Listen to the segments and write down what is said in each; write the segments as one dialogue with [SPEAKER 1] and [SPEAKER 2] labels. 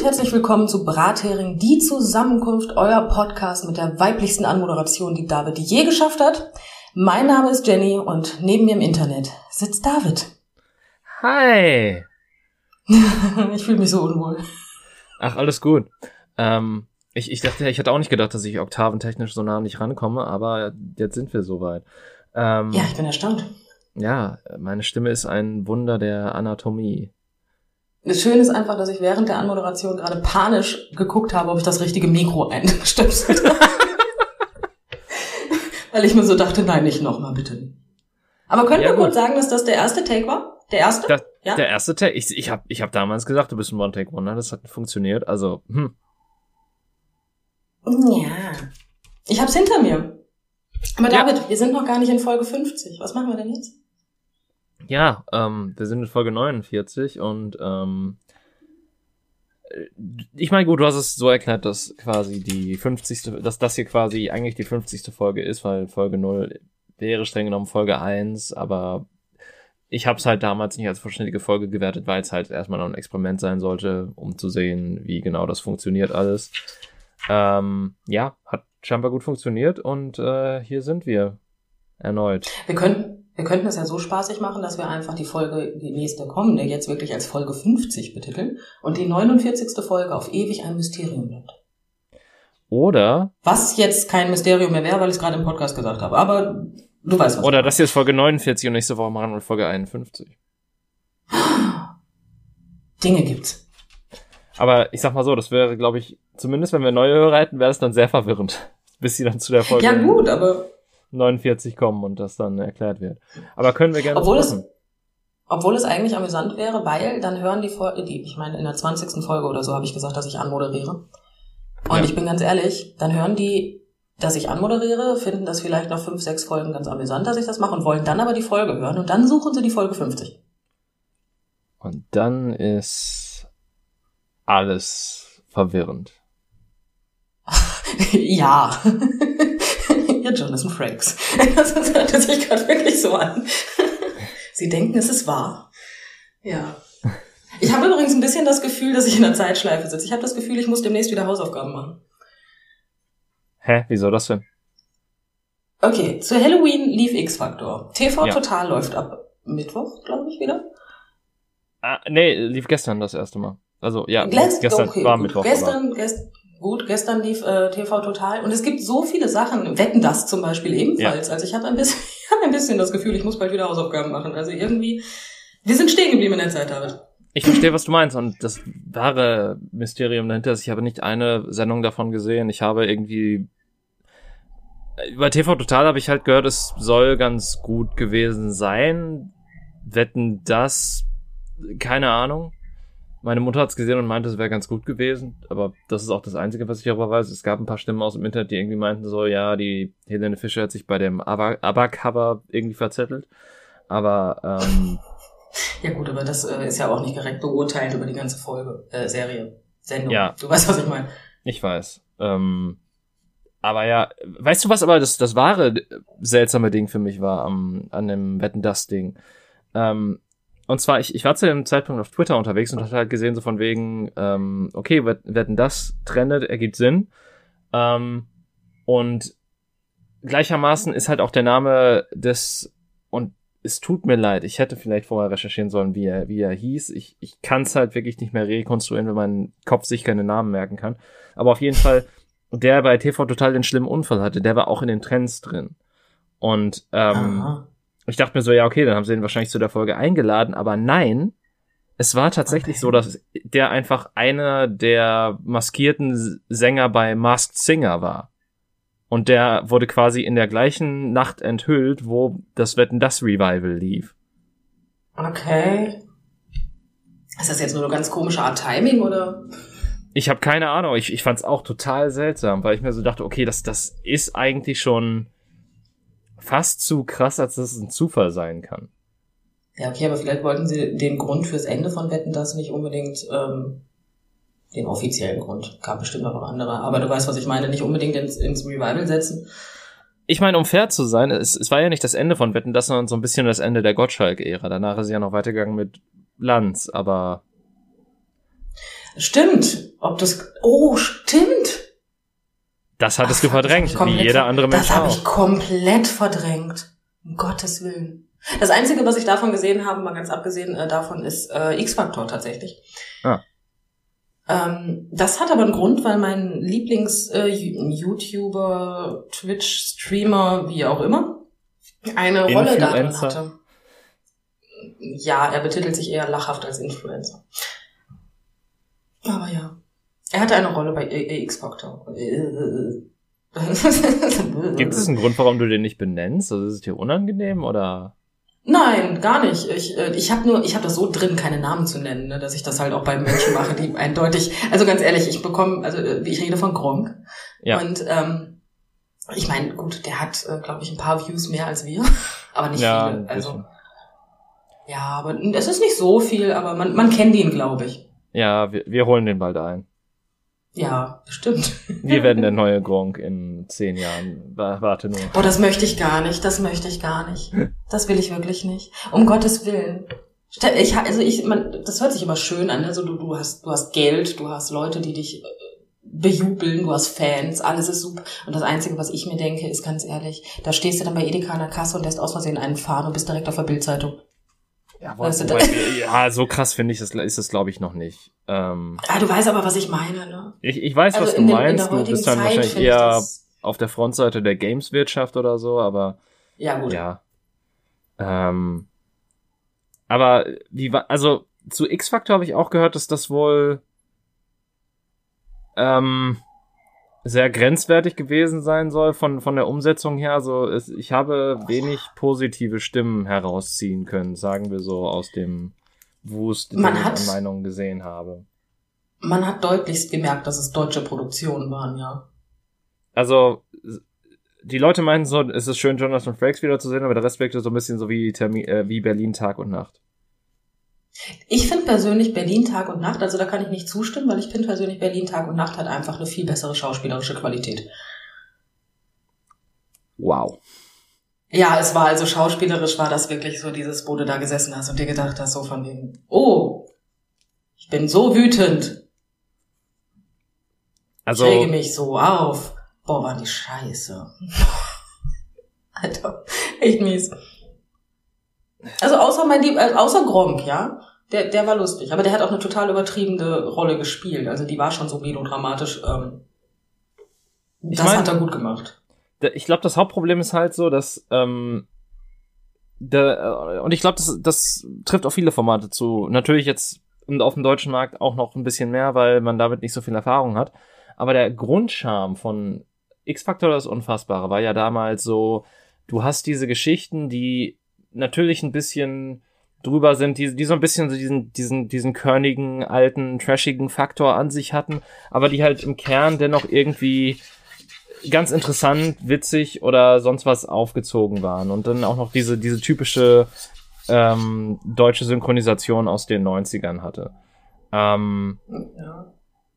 [SPEAKER 1] Und herzlich willkommen zu Brathering, die Zusammenkunft, euer Podcast mit der weiblichsten Anmoderation, die David je geschafft hat. Mein Name ist Jenny und neben mir im Internet sitzt David.
[SPEAKER 2] Hi.
[SPEAKER 1] ich fühle mich so unwohl.
[SPEAKER 2] Ach, alles gut. Ähm, ich, ich dachte, ich hätte auch nicht gedacht, dass ich oktaventechnisch so nah nicht rankomme, aber jetzt sind wir soweit.
[SPEAKER 1] Ähm, ja, ich bin erstaunt.
[SPEAKER 2] Ja, meine Stimme ist ein Wunder der Anatomie.
[SPEAKER 1] Das Schöne ist einfach, dass ich während der Anmoderation gerade panisch geguckt habe, ob ich das richtige Mikro einstöpselt habe. Weil ich mir so dachte, nein, nicht nochmal, bitte. Aber können ja, wir kurz sagen, dass das der erste Take war? Der erste?
[SPEAKER 2] Das, ja? Der erste Take. Ich, ich habe ich hab damals gesagt, du bist ein One-Take-Wonder. Das hat funktioniert. Also, hm.
[SPEAKER 1] Ja. Ich hab's hinter mir. Aber David, ja. wir sind noch gar nicht in Folge 50. Was machen wir denn jetzt?
[SPEAKER 2] Ja, ähm, wir sind in Folge 49 und ähm, ich meine, gut, du hast es so erklärt, dass quasi die 50. dass das hier quasi eigentlich die 50. Folge ist, weil Folge 0 wäre streng genommen Folge 1, aber ich habe es halt damals nicht als vollständige Folge gewertet, weil es halt erstmal noch ein Experiment sein sollte, um zu sehen, wie genau das funktioniert alles. Ähm, ja, hat scheinbar gut funktioniert und äh, hier sind wir erneut.
[SPEAKER 1] Wir können wir könnten es ja so spaßig machen, dass wir einfach die Folge, die nächste kommende, jetzt wirklich als Folge 50 betiteln und die 49. Folge auf ewig ein Mysterium bleibt.
[SPEAKER 2] Oder.
[SPEAKER 1] Was jetzt kein Mysterium mehr wäre, weil ich es gerade im Podcast gesagt habe. Aber du weißt was.
[SPEAKER 2] Oder das hier ist Folge 49 und nächste Woche machen wir Folge 51.
[SPEAKER 1] Dinge gibt's.
[SPEAKER 2] Aber ich sag mal so, das wäre, glaube ich, zumindest wenn wir neue Hörer hätten, wäre es dann sehr verwirrend. Bis sie dann zu der Folge.
[SPEAKER 1] Ja, gut, aber
[SPEAKER 2] 49 kommen und das dann erklärt wird. Aber können wir gerne
[SPEAKER 1] obwohl es, obwohl es eigentlich amüsant wäre, weil dann hören die Folge, die, ich meine, in der 20. Folge oder so habe ich gesagt, dass ich anmoderiere. Und ja. ich bin ganz ehrlich, dann hören die, dass ich anmoderiere, finden das vielleicht nach fünf, sechs Folgen ganz amüsant, dass ich das mache und wollen dann aber die Folge hören und dann suchen sie die Folge 50.
[SPEAKER 2] Und dann ist alles verwirrend.
[SPEAKER 1] ja. Ja, Jonathan Frakes. Das hört sich gerade wirklich so an. Sie denken, es ist wahr. Ja. Ich habe übrigens ein bisschen das Gefühl, dass ich in der Zeitschleife sitze. Ich habe das Gefühl, ich muss demnächst wieder Hausaufgaben machen.
[SPEAKER 2] Hä? Wieso das denn?
[SPEAKER 1] Okay, zu Halloween lief X-Factor. TV ja. Total läuft ab Mittwoch, glaube ich, wieder.
[SPEAKER 2] Ah, nee, lief gestern das erste Mal. Also ja, Gläst, gestern okay, war Mittwoch.
[SPEAKER 1] Gestern, gestern, Gut, gestern lief äh, TV Total und es gibt so viele Sachen, Wetten das zum Beispiel ebenfalls. Ja. Also ich habe ein bisschen, ich hab ein bisschen das Gefühl, ich muss bald wieder Hausaufgaben machen. Also irgendwie, wir sind stehen geblieben in der Zeit, David.
[SPEAKER 2] Ich verstehe, was du meinst und das wahre Mysterium dahinter ist, ich habe nicht eine Sendung davon gesehen. Ich habe irgendwie über TV Total habe ich halt gehört, es soll ganz gut gewesen sein. Wetten das, keine Ahnung. Meine Mutter hat es gesehen und meinte, es wäre ganz gut gewesen, aber das ist auch das Einzige, was ich darüber weiß. Es gab ein paar Stimmen aus dem Internet, die irgendwie meinten so, ja, die Helene Fischer hat sich bei dem ABBA-Cover irgendwie verzettelt. Aber ähm,
[SPEAKER 1] ja gut, aber das äh, ist ja auch nicht direkt beurteilt über die ganze Folge, äh, Serie, Sendung. Ja. Du weißt, was ich meine.
[SPEAKER 2] Ich weiß. Ähm, aber ja, weißt du was aber das, das wahre seltsame Ding für mich war am, an dem Wetten das Ding? Ähm, und zwar, ich, ich war zu dem Zeitpunkt auf Twitter unterwegs und hatte halt gesehen, so von wegen, ähm, okay, werden das trendet, ergibt Sinn. Ähm, und gleichermaßen ist halt auch der Name des, und es tut mir leid, ich hätte vielleicht vorher recherchieren sollen, wie er, wie er hieß. Ich, ich kann es halt wirklich nicht mehr rekonstruieren, wenn mein Kopf sich keine Namen merken kann. Aber auf jeden Fall, der bei TV Total den schlimmen Unfall hatte, der war auch in den Trends drin. Und ähm, Aha. Ich dachte mir so, ja, okay, dann haben sie ihn wahrscheinlich zu der Folge eingeladen, aber nein, es war tatsächlich okay. so, dass der einfach einer der maskierten Sänger bei Masked Singer war. Und der wurde quasi in der gleichen Nacht enthüllt, wo das Wetten das Revival lief.
[SPEAKER 1] Okay. Ist das jetzt nur eine ganz komische Art Timing oder?
[SPEAKER 2] Ich habe keine Ahnung. Ich, ich fand es auch total seltsam, weil ich mir so dachte, okay, das, das ist eigentlich schon fast zu krass, als dass es ein Zufall sein kann.
[SPEAKER 1] Ja, okay, aber vielleicht wollten sie den Grund fürs Ende von Wetten das nicht unbedingt ähm, den offiziellen Grund. Gab bestimmt auch andere. Aber du weißt, was ich meine, nicht unbedingt ins, ins Revival setzen.
[SPEAKER 2] Ich meine, um fair zu sein, es, es war ja nicht das Ende von Wetten, das sondern so ein bisschen das Ende der Gottschalk-Ära. Danach ist sie ja noch weitergegangen mit Lanz, aber
[SPEAKER 1] Stimmt. Ob das. Oh, stimmt.
[SPEAKER 2] Das hattest Ach, du verdrängt, wie jeder andere Mensch
[SPEAKER 1] Das habe ich komplett verdrängt. Um Gottes Willen. Das Einzige, was ich davon gesehen habe, mal ganz abgesehen äh, davon, ist äh, X-Factor tatsächlich. Ah. Ähm, das hat aber einen Grund, weil mein Lieblings-YouTuber, äh, Twitch-Streamer, wie auch immer, eine Rolle darin hatte. Ja, er betitelt sich eher lachhaft als Influencer. Aber ja. Er hatte eine Rolle bei X-Factor.
[SPEAKER 2] Gibt es einen Grund, warum du den nicht benennst? Also ist es dir unangenehm oder?
[SPEAKER 1] Nein, gar nicht. Ich, äh, ich habe nur, ich habe das so drin, keine Namen zu nennen, ne, dass ich das halt auch bei Menschen mache, die eindeutig. Also ganz ehrlich, ich bekomme, also äh, ich rede von Gronk. Ja. Und ähm, ich meine, gut, der hat, äh, glaube ich, ein paar Views mehr als wir, aber nicht ja, viele. Also ja, aber es ist nicht so viel, aber man, man kennt ihn, glaube ich.
[SPEAKER 2] Ja, wir, wir holen den bald ein.
[SPEAKER 1] Ja, bestimmt.
[SPEAKER 2] Wir werden der neue Gronk in zehn Jahren. Warte nur.
[SPEAKER 1] Boah, das möchte ich gar nicht. Das möchte ich gar nicht. Das will ich wirklich nicht. Um Gottes Willen. Ich, also ich, man, das hört sich immer schön an. Also du, du hast, du hast Geld, du hast Leute, die dich äh, bejubeln, du hast Fans, alles ist super. Und das Einzige, was ich mir denke, ist ganz ehrlich, da stehst du dann bei Edeka an der Kasse und lässt aus Versehen einen fahren und bist direkt auf der Bildzeitung.
[SPEAKER 2] Ja, wo, du, wobei, ja, so krass finde ich das ist es glaube ich noch nicht. Ähm,
[SPEAKER 1] ah, du weißt aber, was ich meine, ne?
[SPEAKER 2] Ich, ich weiß, also was du dem, meinst. Du bist dann Zeit wahrscheinlich eher auf der Frontseite der Games-Wirtschaft oder so, aber
[SPEAKER 1] ja, gut.
[SPEAKER 2] Ja. Ähm, aber wie war, also zu X-Factor habe ich auch gehört, dass das wohl ähm, sehr grenzwertig gewesen sein soll von, von der Umsetzung her. Also es, ich habe wenig positive Stimmen herausziehen können, sagen wir so, aus dem Wust, den ich an Meinungen gesehen habe.
[SPEAKER 1] Man hat deutlichst gemerkt, dass es deutsche Produktionen waren, ja.
[SPEAKER 2] Also, die Leute meinen so, es ist schön, Jonathan Frakes wiederzusehen, aber der Rest wirkte so ein bisschen so wie, Termin, äh, wie Berlin Tag und Nacht.
[SPEAKER 1] Ich finde persönlich Berlin Tag und Nacht, also da kann ich nicht zustimmen, weil ich finde persönlich Berlin Tag und Nacht hat einfach eine viel bessere schauspielerische Qualität.
[SPEAKER 2] Wow.
[SPEAKER 1] Ja, es war also schauspielerisch war das wirklich so dieses, wo du da gesessen hast und dir gedacht hast, so von wegen, oh, ich bin so wütend. Also, ich rege mich so auf. Boah, war die Scheiße. Alter, echt mies. Also außer mein Lieb, also außer Gronk, ja. Der, der war lustig, aber der hat auch eine total übertriebene Rolle gespielt. Also die war schon so melodramatisch. Ähm, das mein, hat er gut gemacht.
[SPEAKER 2] Ich glaube, das Hauptproblem ist halt so, dass ähm, der, äh, und ich glaube, das, das trifft auf viele Formate zu. Natürlich jetzt auf dem deutschen Markt auch noch ein bisschen mehr, weil man damit nicht so viel Erfahrung hat. Aber der Grundcharme von X-Factor das Unfassbare war ja damals so, du hast diese Geschichten, die natürlich ein bisschen drüber sind, die, die so ein bisschen so diesen, diesen, diesen körnigen, alten, trashigen Faktor an sich hatten, aber die halt im Kern dennoch irgendwie ganz interessant, witzig oder sonst was aufgezogen waren. Und dann auch noch diese, diese typische ähm, deutsche Synchronisation aus den 90ern hatte. Ähm.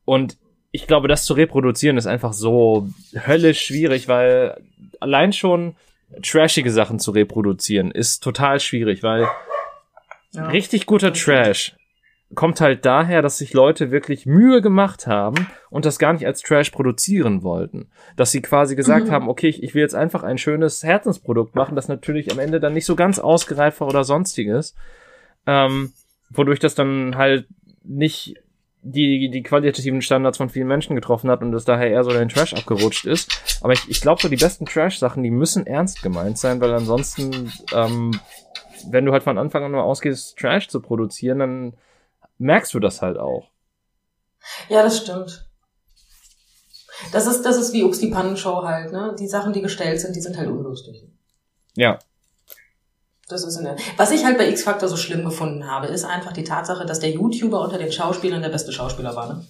[SPEAKER 2] Und ich glaube, das zu reproduzieren ist einfach so höllisch schwierig, weil allein schon trashige Sachen zu reproduzieren ist total schwierig, weil ja. richtig guter Trash kommt halt daher, dass sich Leute wirklich Mühe gemacht haben und das gar nicht als Trash produzieren wollten. Dass sie quasi gesagt mhm. haben, okay, ich, ich will jetzt einfach ein schönes Herzensprodukt machen, das natürlich am Ende dann nicht so ganz ausgereift war oder sonstiges. Ähm, wodurch das dann halt nicht die, die qualitativen Standards von vielen Menschen getroffen hat und das daher eher so in den Trash abgerutscht ist. Aber ich, ich glaube, so die besten Trash-Sachen, die müssen ernst gemeint sein, weil ansonsten, ähm, wenn du halt von Anfang an nur ausgehst, Trash zu produzieren, dann merkst du das halt auch.
[SPEAKER 1] Ja, das stimmt. Das ist, das ist wie Ux die Pannenshow halt, ne? Die Sachen, die gestellt sind, die sind halt unlustig.
[SPEAKER 2] Ja,
[SPEAKER 1] das ist eine. Was ich halt bei X Factor so schlimm gefunden habe, ist einfach die Tatsache, dass der YouTuber unter den Schauspielern der beste Schauspieler war. Ne?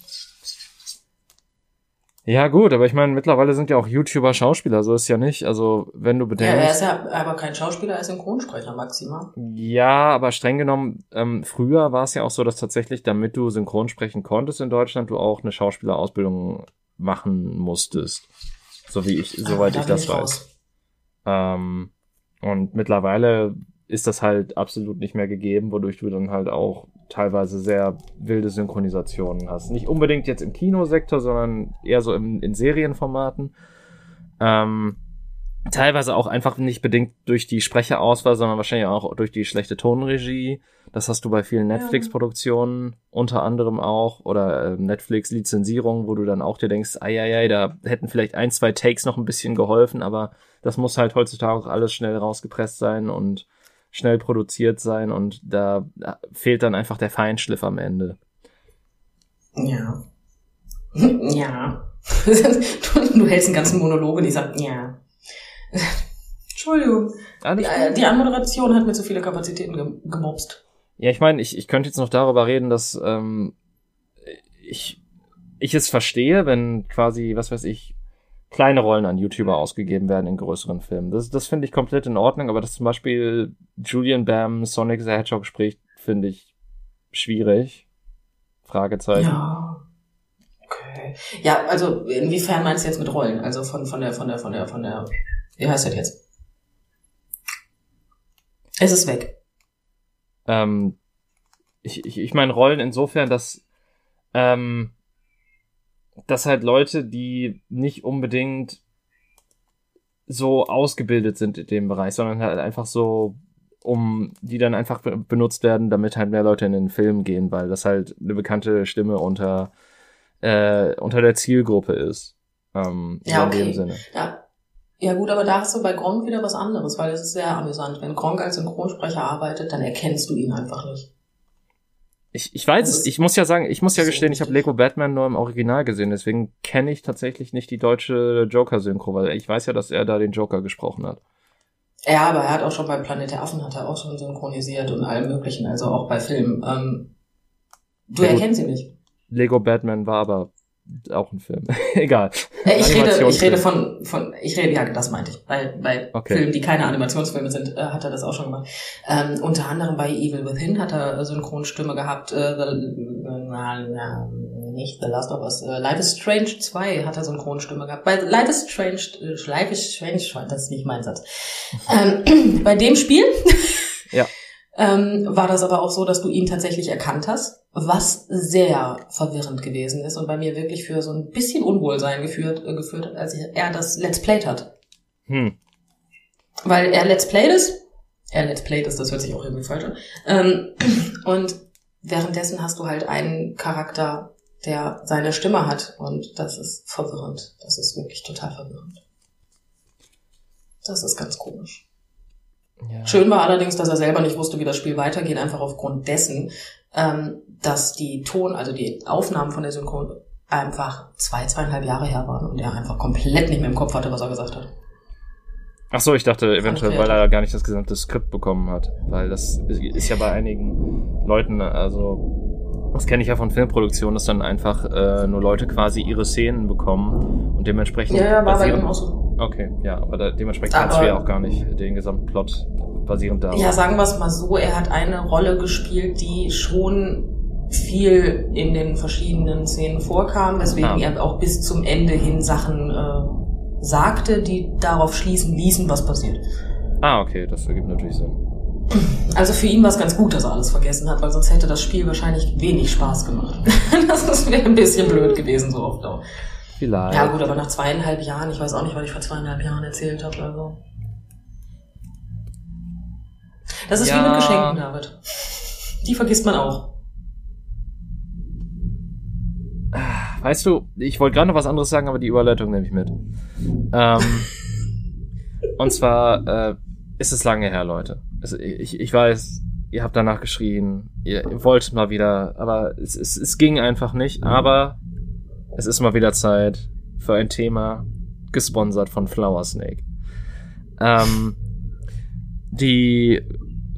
[SPEAKER 2] Ja, gut, aber ich meine, mittlerweile sind ja auch YouTuber Schauspieler, so ist ja nicht. Also, wenn du bedenkst. Ja,
[SPEAKER 1] er ist ja aber kein Schauspieler, er ist Synchronsprecher maximal.
[SPEAKER 2] Ja, aber streng genommen, ähm, früher war es ja auch so, dass tatsächlich, damit du synchron sprechen konntest in Deutschland, du auch eine Schauspielerausbildung machen musstest. So wie ich, soweit ah, da ich das weiß. Ähm, und mittlerweile ist das halt absolut nicht mehr gegeben, wodurch du dann halt auch teilweise sehr wilde Synchronisationen hast. Nicht unbedingt jetzt im Kinosektor, sondern eher so im, in Serienformaten. Ähm, teilweise auch einfach nicht bedingt durch die Sprecherauswahl, sondern wahrscheinlich auch durch die schlechte Tonregie. Das hast du bei vielen Netflix-Produktionen unter anderem auch oder äh, Netflix-Lizenzierung, wo du dann auch dir denkst, ei, ei, ei, da hätten vielleicht ein, zwei Takes noch ein bisschen geholfen, aber das muss halt heutzutage auch alles schnell rausgepresst sein und schnell produziert sein und da fehlt dann einfach der Feinschliff am Ende.
[SPEAKER 1] Ja. Ja. du, du hältst einen ganzen Monolog und ich sag, ja. Entschuldigung. Die, die, Anmoderation hat mir zu viele Kapazitäten ge gemobst.
[SPEAKER 2] Ja, ich meine, ich, ich könnte jetzt noch darüber reden, dass ähm, ich, ich es verstehe, wenn quasi, was weiß ich, kleine Rollen an YouTuber ausgegeben werden in größeren Filmen. Das, das finde ich komplett in Ordnung, aber dass zum Beispiel Julian Bam Sonic the Hedgehog spricht, finde ich schwierig. Fragezeichen.
[SPEAKER 1] Ja. Okay. Ja, also inwiefern meinst du jetzt mit Rollen? Also von, von der, von der, von der, von der, wie heißt das jetzt? Es ist weg.
[SPEAKER 2] Ähm, ich, ich, ich meine Rollen insofern, dass ähm, dass halt Leute, die nicht unbedingt so ausgebildet sind in dem Bereich, sondern halt einfach so, um die dann einfach benutzt werden, damit halt mehr Leute in den Film gehen, weil das halt eine bekannte Stimme unter äh, unter der Zielgruppe ist. Ähm,
[SPEAKER 1] ja, okay. In dem Sinne. Ja. Ja gut, aber da hast du bei Gronk wieder was anderes, weil es ist sehr amüsant. Wenn Gronk als Synchronsprecher arbeitet, dann erkennst du ihn einfach nicht.
[SPEAKER 2] Ich, ich weiß es, ich muss ja sagen, ich muss ja gestehen, ich habe Lego Batman nur im Original gesehen, deswegen kenne ich tatsächlich nicht die deutsche Joker-Synchro, weil ich weiß ja, dass er da den Joker gesprochen hat.
[SPEAKER 1] Ja, aber er hat auch schon bei Planet der Affen hat er auch schon synchronisiert und allem möglichen, also auch bei Filmen. Ähm, du ja, erkennst ihn nicht.
[SPEAKER 2] Lego Batman war aber auch ein Film. Egal.
[SPEAKER 1] Äh, ich rede, ich rede von, von, ich rede, ja, das meinte ich. Bei, bei okay. Filmen, die keine Animationsfilme sind, äh, hat er das auch schon gemacht. Ähm, unter anderem bei Evil Within hat er Synchronstimme gehabt. Äh, the, äh, nicht The Last of Us. Äh, Life is Strange 2 hat er Synchronstimme gehabt. Bei Life is Strange, äh, Life is Strange, das ist nicht mein Satz. Ähm, bei dem Spiel. Ähm, war das aber auch so, dass du ihn tatsächlich erkannt hast was sehr verwirrend gewesen ist und bei mir wirklich für so ein bisschen Unwohlsein geführt, äh, geführt hat, als er das Let's Played hat. Hm. Weil er Let's Played ist, er Let's Played ist, das hört sich auch irgendwie falsch an, ähm, und währenddessen hast du halt einen Charakter, der seine Stimme hat und das ist verwirrend. Das ist wirklich total verwirrend. Das ist ganz komisch. Ja. Schön war allerdings, dass er selber nicht wusste, wie das Spiel weitergeht, einfach aufgrund dessen, ähm, dass die Ton, also die Aufnahmen von der Synchron einfach zwei, zweieinhalb Jahre her waren und er einfach komplett nicht mehr im Kopf hatte, was er gesagt hat.
[SPEAKER 2] Ach so, ich dachte eventuell, weil er gar nicht das gesamte Skript bekommen hat, weil das ist ja bei einigen Leuten, also das kenne ich ja von Filmproduktionen, dass dann einfach äh, nur Leute quasi ihre Szenen bekommen und dementsprechend
[SPEAKER 1] ja, ja, war basieren. Auch so.
[SPEAKER 2] Okay, ja, aber da, dementsprechend kannst du ja auch gar nicht den gesamten Plot basierend darauf.
[SPEAKER 1] Ja, sagen wir es mal so, er hat eine Rolle gespielt, die schon viel in den verschiedenen Szenen vorkam, weswegen ah. er auch bis zum Ende hin Sachen äh, sagte, die darauf schließen ließen, was passiert.
[SPEAKER 2] Ah, okay, das ergibt natürlich Sinn.
[SPEAKER 1] Also für ihn war es ganz gut, dass er alles vergessen hat, weil sonst hätte das Spiel wahrscheinlich wenig Spaß gemacht. das wäre ein bisschen blöd gewesen, so oft auch.
[SPEAKER 2] Vielleicht.
[SPEAKER 1] Ja gut, aber nach zweieinhalb Jahren, ich weiß auch nicht, was ich vor zweieinhalb Jahren erzählt habe. Also. Das ist ja. wie mit Geschenken, David. Die vergisst man auch.
[SPEAKER 2] Weißt du, ich wollte gerade noch was anderes sagen, aber die Überleitung nehme ich mit. Ähm, und zwar äh, ist es lange her, Leute. Also ich, ich weiß, ihr habt danach geschrien, ihr, wollt mal wieder, aber es, es, es ging einfach nicht. Aber es ist mal wieder Zeit für ein Thema, gesponsert von Flower Snake. Ähm, die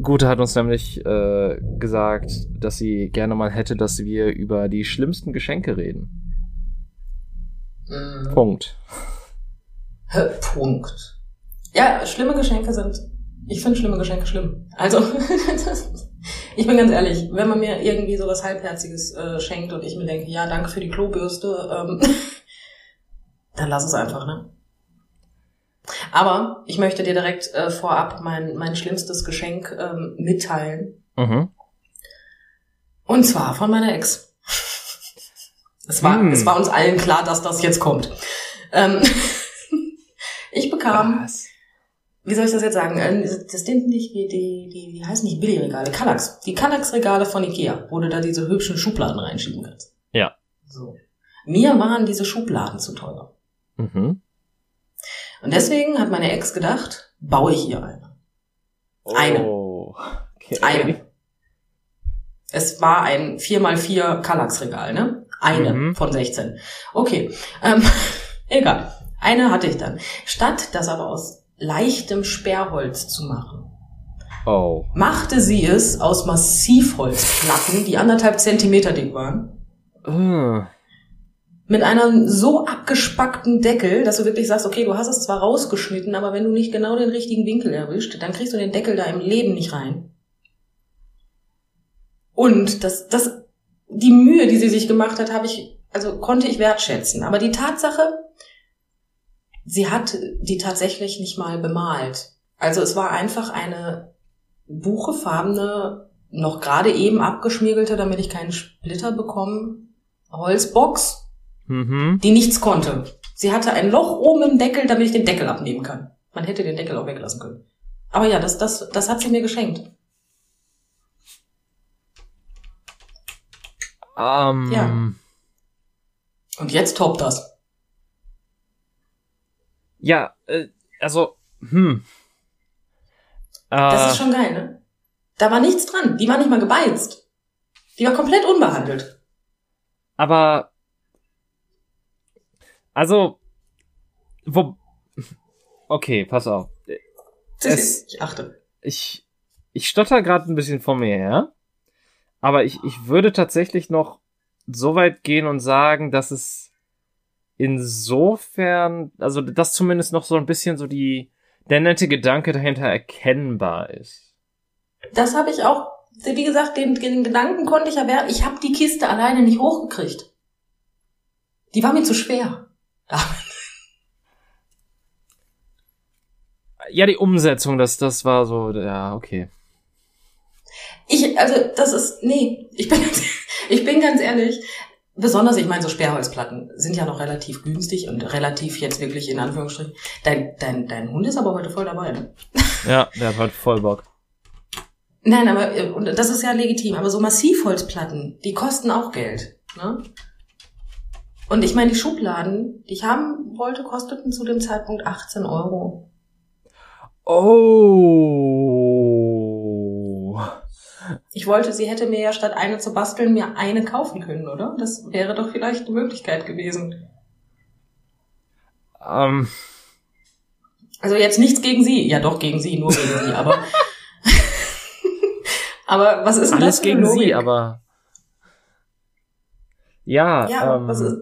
[SPEAKER 2] Gute hat uns nämlich äh, gesagt, dass sie gerne mal hätte, dass wir über die schlimmsten Geschenke reden.
[SPEAKER 1] Mhm.
[SPEAKER 2] Punkt.
[SPEAKER 1] Punkt. Ja, schlimme Geschenke sind. Ich finde schlimme Geschenke schlimm. Also, ich bin ganz ehrlich, wenn man mir irgendwie sowas Halbherziges äh, schenkt und ich mir denke, ja, danke für die Klobürste, ähm, dann lass es einfach, ne? Aber ich möchte dir direkt äh, vorab mein, mein schlimmstes Geschenk ähm, mitteilen.
[SPEAKER 2] Mhm.
[SPEAKER 1] Und zwar von meiner Ex. Es war,
[SPEAKER 2] Hm.
[SPEAKER 1] es war uns allen klar, dass das jetzt kommt. Ähm, ich bekam,
[SPEAKER 2] Was?
[SPEAKER 1] Wie soll ich das jetzt sagen? Ähm, Das sind nicht wie die, die, wie heißen die Billigregale? Kallax. Die Kallax-Regale von Ikea, wo du da diese hübschen Schubladen reinschieben kannst.
[SPEAKER 2] Ja.
[SPEAKER 1] So. Mir waren diese Schubladen zu teuer.
[SPEAKER 2] Mhm.
[SPEAKER 1] Und deswegen hat meine Ex gedacht, baue ich ihr eine. Eine.
[SPEAKER 2] Oh. Okay.
[SPEAKER 1] Eine. Es war ein 4x4 Kallax-Regal, ne? Eine
[SPEAKER 2] Mhm.
[SPEAKER 1] von 16. Okay, ähm, egal. Eine hatte ich dann. Statt das aber aus leichtem Sperrholz zu machen,
[SPEAKER 2] Oh.
[SPEAKER 1] machte sie es aus Massivholzplatten, die anderthalb Zentimeter dick waren,
[SPEAKER 2] Uh.
[SPEAKER 1] mit einem so abgespackten Deckel, dass du wirklich sagst, okay, du hast es zwar rausgeschnitten, aber wenn du nicht genau den richtigen Winkel erwischt, dann kriegst du den Deckel da im Leben nicht rein. Und das, das, die Mühe, die sie sich gemacht hat, habe ich, also konnte ich wertschätzen. Aber die Tatsache, sie hat die tatsächlich nicht mal bemalt. Also es war einfach eine buchefarbene, noch gerade eben abgeschmiergelte, damit ich keinen Splitter bekomme, Holzbox,
[SPEAKER 2] Mhm.
[SPEAKER 1] die nichts konnte. Sie hatte ein Loch oben im Deckel, damit ich den Deckel abnehmen kann. Man hätte den Deckel auch weglassen können. Aber ja, das, das, das hat sie mir geschenkt.
[SPEAKER 2] Ähm,
[SPEAKER 1] Ja. Und jetzt toppt das.
[SPEAKER 2] Ja, äh, also, hm.
[SPEAKER 1] Das
[SPEAKER 2] Äh,
[SPEAKER 1] ist schon geil, ne? Da war nichts dran. Die war nicht mal gebeizt. Die war komplett unbehandelt.
[SPEAKER 2] aber, also, wo, okay, pass auf. Es-
[SPEAKER 1] ich achte.
[SPEAKER 2] Ich, ich stotter gerade ein bisschen vor mir her, aber ich, ich würde tatsächlich noch so weit gehen und sagen, dass es insofern, also dass zumindest noch so ein bisschen so die, der nette Gedanke dahinter erkennbar ist.
[SPEAKER 1] Das habe ich auch, wie gesagt, den, den Gedanken konnte ich erwerben. Ich habe die Kiste alleine nicht hochgekriegt. Die war mir zu schwer.
[SPEAKER 2] Ja, die Umsetzung, das, das war so, ja, okay.
[SPEAKER 1] Ich, also, das ist, nee, ich bin, ich bin ganz ehrlich, besonders, ich meine, so Sperrholzplatten sind ja noch relativ günstig und relativ jetzt wirklich in Anführungsstrichen. Dein, dein, dein Hund ist aber heute voll dabei, ne?
[SPEAKER 2] Ja, der hat halt voll Bock.
[SPEAKER 1] Nein, aber, äh, und das ist ja legitim, aber so Massivholzplatten, die kosten auch Geld, ne? Und ich meine, die Schubladen, die ich haben wollte, kosteten zu dem Zeitpunkt 18 Euro.
[SPEAKER 2] Oh.
[SPEAKER 1] Ich wollte, sie hätte mir ja statt eine zu basteln, mir eine kaufen können, oder? Das wäre doch vielleicht eine Möglichkeit gewesen.
[SPEAKER 2] Ähm,
[SPEAKER 1] Also jetzt nichts gegen sie. Ja, doch gegen sie, nur gegen sie, aber. aber was ist denn
[SPEAKER 2] alles
[SPEAKER 1] das
[SPEAKER 2] gegen
[SPEAKER 1] Logik?
[SPEAKER 2] sie, aber. Ja,
[SPEAKER 1] Ja,
[SPEAKER 2] ähm,
[SPEAKER 1] was ist.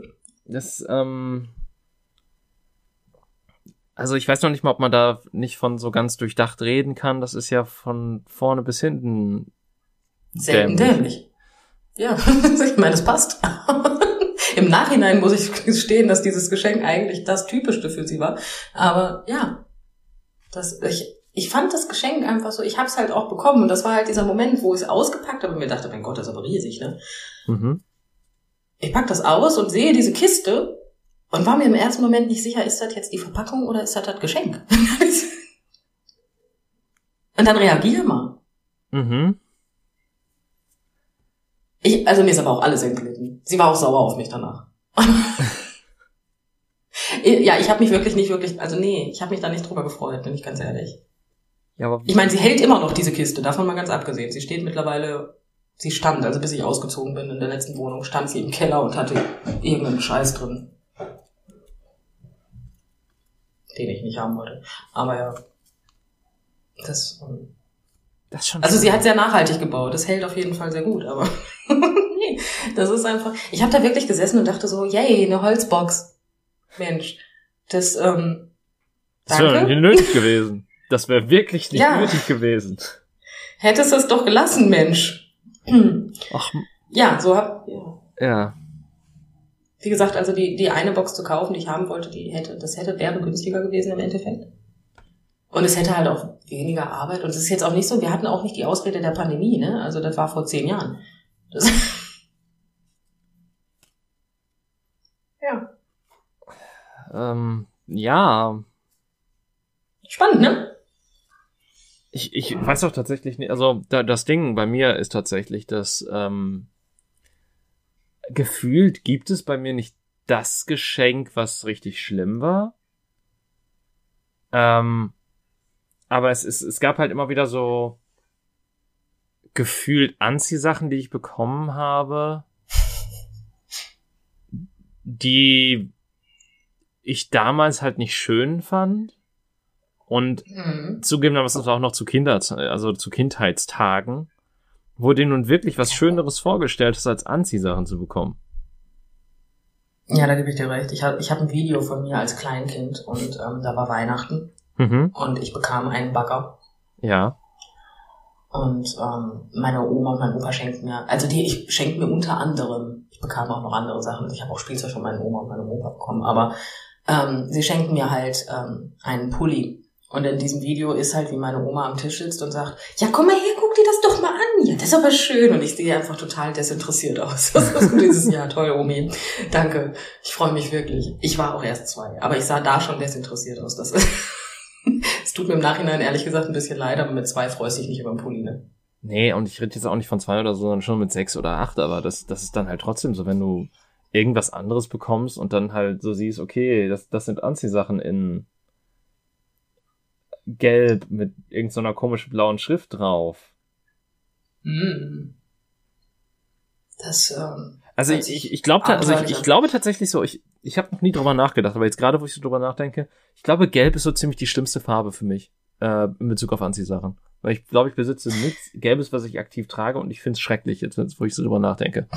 [SPEAKER 2] das, ähm, also ich weiß noch nicht mal, ob man da nicht von so ganz durchdacht reden kann. Das ist ja von vorne bis hinten
[SPEAKER 1] Selten
[SPEAKER 2] dämlich.
[SPEAKER 1] Ja, ich meine, es passt. Im Nachhinein muss ich gestehen, dass dieses Geschenk eigentlich das Typischste für sie war. Aber ja, das, ich, ich fand das Geschenk einfach so, ich habe es halt auch bekommen. Und das war halt dieser Moment, wo ich es ausgepackt habe und mir dachte, mein Gott, das ist aber riesig, ne?
[SPEAKER 2] Mhm.
[SPEAKER 1] Ich pack das aus und sehe diese Kiste und war mir im ersten Moment nicht sicher, ist das jetzt die Verpackung oder ist das das Geschenk? und dann reagier mal.
[SPEAKER 2] Mhm.
[SPEAKER 1] Ich, also mir ist aber auch alles entglitten. Sie war auch sauer auf mich danach. ja, ich habe mich wirklich nicht wirklich, also nee, ich habe mich da nicht drüber gefreut, bin ich ganz ehrlich.
[SPEAKER 2] Ja, aber
[SPEAKER 1] Ich meine, sie hält immer noch diese Kiste, davon mal ganz abgesehen. Sie steht mittlerweile, sie stand, also bis ich ausgezogen bin in der letzten Wohnung, stand sie im Keller und hatte irgendeinen Scheiß drin. Den ich nicht haben wollte. Aber ja. Das, ähm,
[SPEAKER 2] das ist schon
[SPEAKER 1] also sie hat sehr nachhaltig gebaut. Das hält auf jeden Fall sehr gut, aber nee, das ist einfach. Ich habe da wirklich gesessen und dachte so, yay, eine Holzbox. Mensch, das ähm,
[SPEAKER 2] das wäre
[SPEAKER 1] danke.
[SPEAKER 2] nicht nötig gewesen. Das wäre wirklich nicht
[SPEAKER 1] Ja.
[SPEAKER 2] nötig gewesen.
[SPEAKER 1] hättest du es doch gelassen, Mensch.
[SPEAKER 2] Ach,
[SPEAKER 1] ja, so hab ja.
[SPEAKER 2] ja.
[SPEAKER 1] Wie gesagt, also die die eine Box zu kaufen, die ich haben wollte, die hätte das hätte wäre günstiger gewesen im Endeffekt. Und es hätte halt auch weniger Arbeit. Und es ist jetzt auch nicht so, wir hatten auch nicht die Ausrede der Pandemie, ne? Also das war vor zehn Jahren. Das ja.
[SPEAKER 2] Ähm, ja.
[SPEAKER 1] Spannend, ne?
[SPEAKER 2] Ich, ich weiß auch tatsächlich nicht, also da, das Ding bei mir ist tatsächlich, dass ähm, gefühlt gibt es bei mir nicht das Geschenk, was richtig schlimm war. Ähm, aber es, ist, es gab halt immer wieder so gefühlt Anziehsachen, die ich bekommen habe, die ich damals halt nicht schön fand. Und mhm. zugegebenermaßen auch noch zu Kinder, also zu Kindheitstagen, wo dir nun wirklich was Schöneres vorgestellt ist, als Anziehsachen zu bekommen.
[SPEAKER 1] Ja, da gebe ich dir recht. Ich habe ich hab ein Video von mir als Kleinkind und ähm, da war Weihnachten mhm. und ich bekam einen Bagger.
[SPEAKER 2] Ja.
[SPEAKER 1] Und ähm, meine Oma und mein Opa schenken mir, also die, ich schenke mir unter anderem, ich bekam auch noch andere Sachen, ich habe auch Spielzeug von meiner Oma und meinem Opa bekommen, aber ähm, sie schenken mir halt ähm, einen Pulli. Und in diesem Video ist halt, wie meine Oma am Tisch sitzt und sagt, ja, komm mal her, guck dir das doch mal an. Ja, das ist aber schön. Und ich sehe einfach total desinteressiert aus. Hast du dieses Jahr? Toll, Omi. Danke. Ich freue mich wirklich. Ich war auch erst zwei, aber ich sah da schon desinteressiert aus. Das ist es tut mir im Nachhinein ehrlich gesagt ein bisschen leid, aber mit zwei freust du dich nicht über den Pulli, ne?
[SPEAKER 2] Nee, und ich rede jetzt auch nicht von zwei oder so, sondern schon mit sechs oder acht, aber das, das ist dann halt trotzdem so, wenn du irgendwas anderes bekommst und dann halt so siehst, okay, das, das sind Anziehsachen in gelb mit irgendeiner so komischen blauen Schrift drauf.
[SPEAKER 1] Mm. Das, ähm,
[SPEAKER 2] also ich, ich, ich glaube also ich, ich glaube tatsächlich so, ich, ich habe noch nie drüber nachgedacht, aber jetzt gerade, wo ich so drüber nachdenke, ich glaube, gelb ist so ziemlich die schlimmste Farbe für mich äh, in Bezug auf Anziehsachen. Weil ich glaube, ich besitze nichts Gelbes, was ich aktiv trage und ich finde es schrecklich, jetzt, wo ich so drüber nachdenke.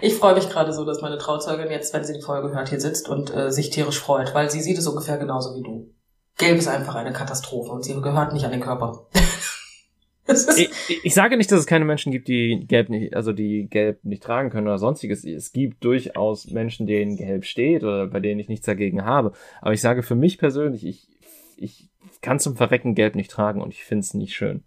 [SPEAKER 1] Ich freue mich gerade so, dass meine Trauzeugin jetzt, wenn sie die Folge hört, hier sitzt und äh, sich tierisch freut, weil sie sieht es ungefähr genauso wie du. Gelb ist einfach eine Katastrophe und sie gehört nicht an den Körper.
[SPEAKER 2] ich, ich, sage nicht, dass es keine Menschen gibt, die gelb nicht, also die gelb nicht tragen können oder sonstiges. Es gibt durchaus Menschen, denen gelb steht oder bei denen ich nichts dagegen habe. Aber ich sage für mich persönlich, ich, ich kann zum Verrecken gelb nicht tragen und ich finde es nicht schön.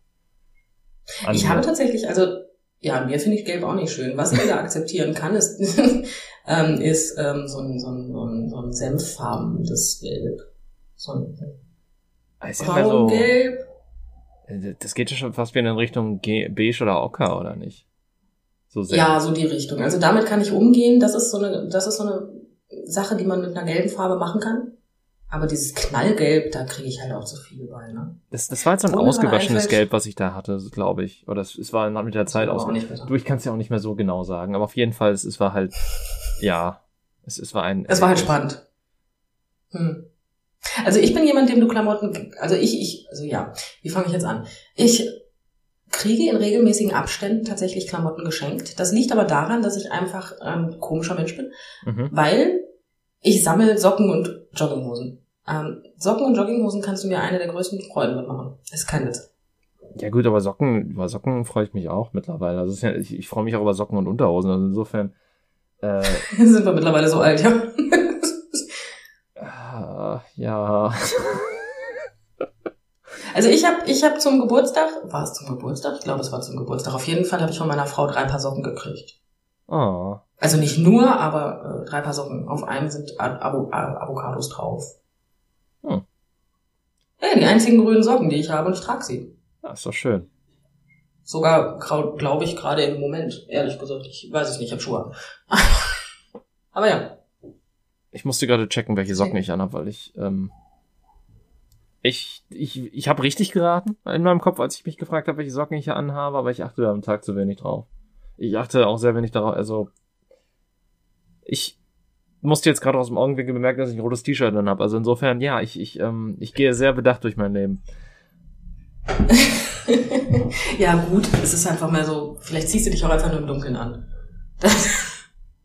[SPEAKER 1] An ich habe tatsächlich, also ja, mir finde ich gelb auch nicht schön. Was ich wieder akzeptieren kann, ist, ähm, ist ähm, so ein, so ein, so ein, so ein senffarbenes Gelb. So ein
[SPEAKER 2] braun-gelb. Äh, das geht ja schon fast wieder in Richtung beige oder ocker, oder nicht?
[SPEAKER 1] So sehr. Ja, so die Richtung. Also damit kann ich umgehen. Das ist so eine, das ist so eine Sache, die man mit einer gelben Farbe machen kann. Aber dieses Knallgelb, da kriege ich halt auch zu viel bei, ne?
[SPEAKER 2] Das, das war jetzt so ein Ohne ausgewaschenes Gelb, was ich da hatte, glaube ich. Oder es, es war mit der Zeit aus. Du, ich kann es ja auch nicht mehr so genau sagen. Aber auf jeden Fall, es, es war halt, ja, es, es war ein.
[SPEAKER 1] Es war halt spannend. Hm. Also ich bin jemand, dem du Klamotten, also ich, ich, also ja, wie fange ich jetzt an? Ich kriege in regelmäßigen Abständen tatsächlich Klamotten geschenkt. Das liegt aber daran, dass ich einfach ein komischer Mensch bin, mhm. weil ich sammle Socken und Jogginghosen. Ähm, Socken und Jogginghosen kannst du mir eine der größten Freuden mitmachen. Ist kein Witz.
[SPEAKER 2] Ja gut, aber Socken, über Socken freue ich mich auch mittlerweile. Also ja, ich, ich freue mich auch über Socken und Unterhosen. Also insofern
[SPEAKER 1] äh, sind wir mittlerweile so alt, ja.
[SPEAKER 2] Ja.
[SPEAKER 1] Also ich habe ich hab zum Geburtstag, war es zum Geburtstag? Ich glaube, es war zum Geburtstag. Auf jeden Fall habe ich von meiner Frau drei Paar Socken gekriegt.
[SPEAKER 2] Oh.
[SPEAKER 1] Also nicht nur, aber äh, drei Paar Socken. Auf einem sind Avo Avocados drauf. Hm. Ja, die einzigen grünen Socken, die ich habe und ich trage sie.
[SPEAKER 2] Ja, ist doch schön.
[SPEAKER 1] Sogar, glaube ich, gerade im Moment. Ehrlich gesagt, ich weiß es nicht, ich habe Schuhe aber ja.
[SPEAKER 2] Ich musste gerade checken, welche Socken ich anhabe, weil ich, ähm, ich, ich, ich habe richtig geraten in meinem Kopf, als ich mich gefragt habe, welche Socken ich hier anhabe, aber ich achte da am Tag zu wenig drauf. Ich achte auch sehr wenig darauf, also ich musste jetzt gerade aus dem Augenwinkel bemerken, dass ich ein rotes T-Shirt dann habe. Also insofern, ja, ich, ich, ähm, ich gehe sehr bedacht durch mein Leben.
[SPEAKER 1] ja, gut, es ist einfach mal so, vielleicht ziehst du dich auch einfach nur im Dunkeln an. Das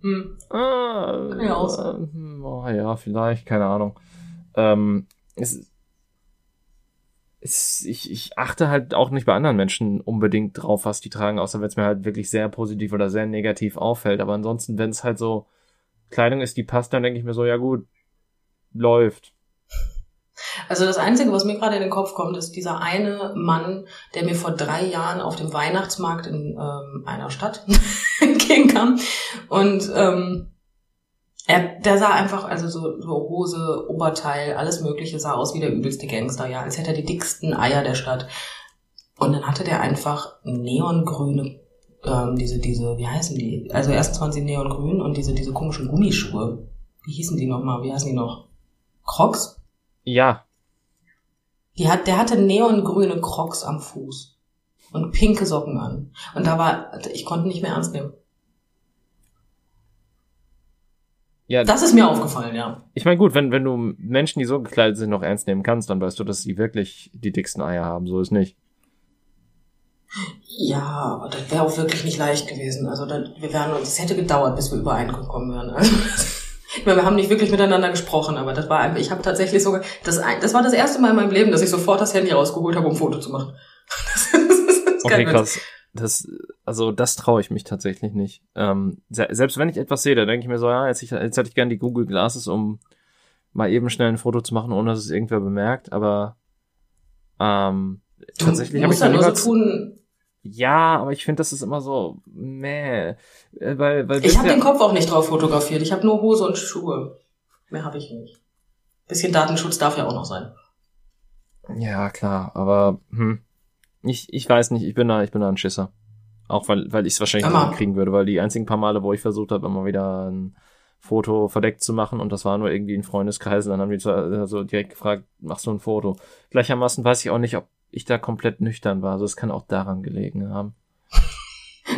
[SPEAKER 2] hm. Ah, Kann ja auch sein. Oh, ja, vielleicht, keine Ahnung. Ähm, es, es, ich, ich achte halt auch nicht bei anderen Menschen unbedingt drauf, was die tragen, außer wenn es mir halt wirklich sehr positiv oder sehr negativ auffällt. Aber ansonsten, wenn es halt so Kleidung ist, die passt, dann denke ich mir so, ja gut, läuft.
[SPEAKER 1] Also das Einzige, was mir gerade in den Kopf kommt, ist dieser eine Mann, der mir vor drei Jahren auf dem Weihnachtsmarkt in ähm, einer Stadt entgegenkam. Und ähm, er, der sah einfach, also so, so Hose, Oberteil, alles Mögliche sah aus wie der übelste Gangster, ja, als hätte er die dicksten Eier der Stadt. Und dann hatte der einfach neongrüne, ähm, diese, diese, wie heißen die? Also erstens waren sie neongrün und diese, diese komischen Gummischuhe. Wie hießen die nochmal? Wie heißen die noch? Crocs?
[SPEAKER 2] Ja.
[SPEAKER 1] Die hat, der hatte neongrüne Crocs am Fuß. Und pinke Socken an. Und da war, ich konnte nicht mehr ernst nehmen.
[SPEAKER 2] Ja,
[SPEAKER 1] Das ist mir aufgefallen, ja.
[SPEAKER 2] ich meine, gut, wenn, wenn du Menschen, die so gekleidet sind, noch ernst nehmen kannst, dann weißt du, dass sie wirklich die dicksten Eier haben. So ist nicht.
[SPEAKER 1] Ja, aber das wäre auch wirklich nicht leicht gewesen. Also das, wir wären, es hätte gedauert, bis wir übereingekommen wären. Also, ich meine, wir haben nicht wirklich miteinander gesprochen, aber das war einfach, ich habe tatsächlich sogar, das, das war das erste Mal in meinem Leben, dass ich sofort das Handy rausgeholt habe, um ein Foto zu machen. Das ist, das ist
[SPEAKER 2] Okay,
[SPEAKER 1] kein Witz.
[SPEAKER 2] krass. Das, also das traue ich mich tatsächlich nicht. Ähm, se selbst wenn ich etwas sehe, da denke ich mir so, ja, jetzt, ich, jetzt hätte ich gern die Google Glasses, um mal eben schnell ein Foto zu machen, ohne dass es irgendwer bemerkt. Aber ähm,
[SPEAKER 1] Du
[SPEAKER 2] tatsächlich habe ich noch
[SPEAKER 1] nur so tun.
[SPEAKER 2] Ja, aber ich finde, das ist immer so, meh, Äh, weil, weil
[SPEAKER 1] Ich habe
[SPEAKER 2] ja,
[SPEAKER 1] den Kopf auch nicht drauf fotografiert. Ich habe nur Hose und Schuhe. Mehr habe ich nicht. Bisschen Datenschutz darf ja auch noch sein.
[SPEAKER 2] Ja, klar, aber hm, ich, ich weiß nicht, ich bin da, ich bin da ein Schisser. Auch weil, weil ich es wahrscheinlich nicht kriegen würde, weil die einzigen paar Male, wo ich versucht habe, immer wieder ein Foto verdeckt zu machen und das war nur irgendwie ein Freundeskreis, und dann haben die äh, so direkt gefragt, machst du ein Foto? Gleichermaßen weiß ich auch nicht, ob ich da komplett nüchtern war. Also es kann auch daran gelegen haben.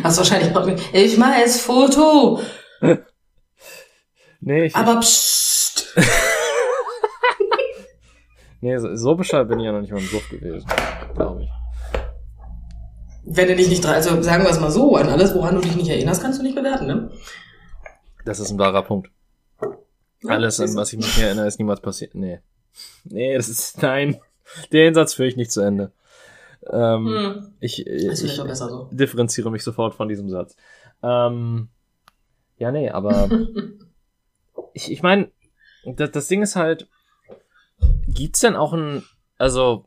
[SPEAKER 1] Hast wahrscheinlich auch mit, ich mache jetzt Foto,
[SPEAKER 2] Nee, ich,
[SPEAKER 1] aber psst.
[SPEAKER 2] nee so, so bescheuert bin ich ja noch nicht mal im Suff gewesen, glaube ich.
[SPEAKER 1] Wenn du dich nicht dran, also sagen wir es mal so, an alles, woran du dich nicht erinnerst, kannst du nicht bewerten, ne?
[SPEAKER 2] Das ist ein wahrer Punkt.
[SPEAKER 1] Ja,
[SPEAKER 2] Alles, an was ich mich nicht erinnere, ist niemals passiert. Nee. Nee, das ist, nein. Den Satz führe ich nicht zu Ende. Ähm,
[SPEAKER 1] Hm.
[SPEAKER 2] Ich,
[SPEAKER 1] Ist
[SPEAKER 2] ich,
[SPEAKER 1] besser so.
[SPEAKER 2] differenziere mich sofort von diesem Satz. Ähm, ja, nee, aber ich, ich meine, das, das Ding ist halt, gibt's denn auch ein, also,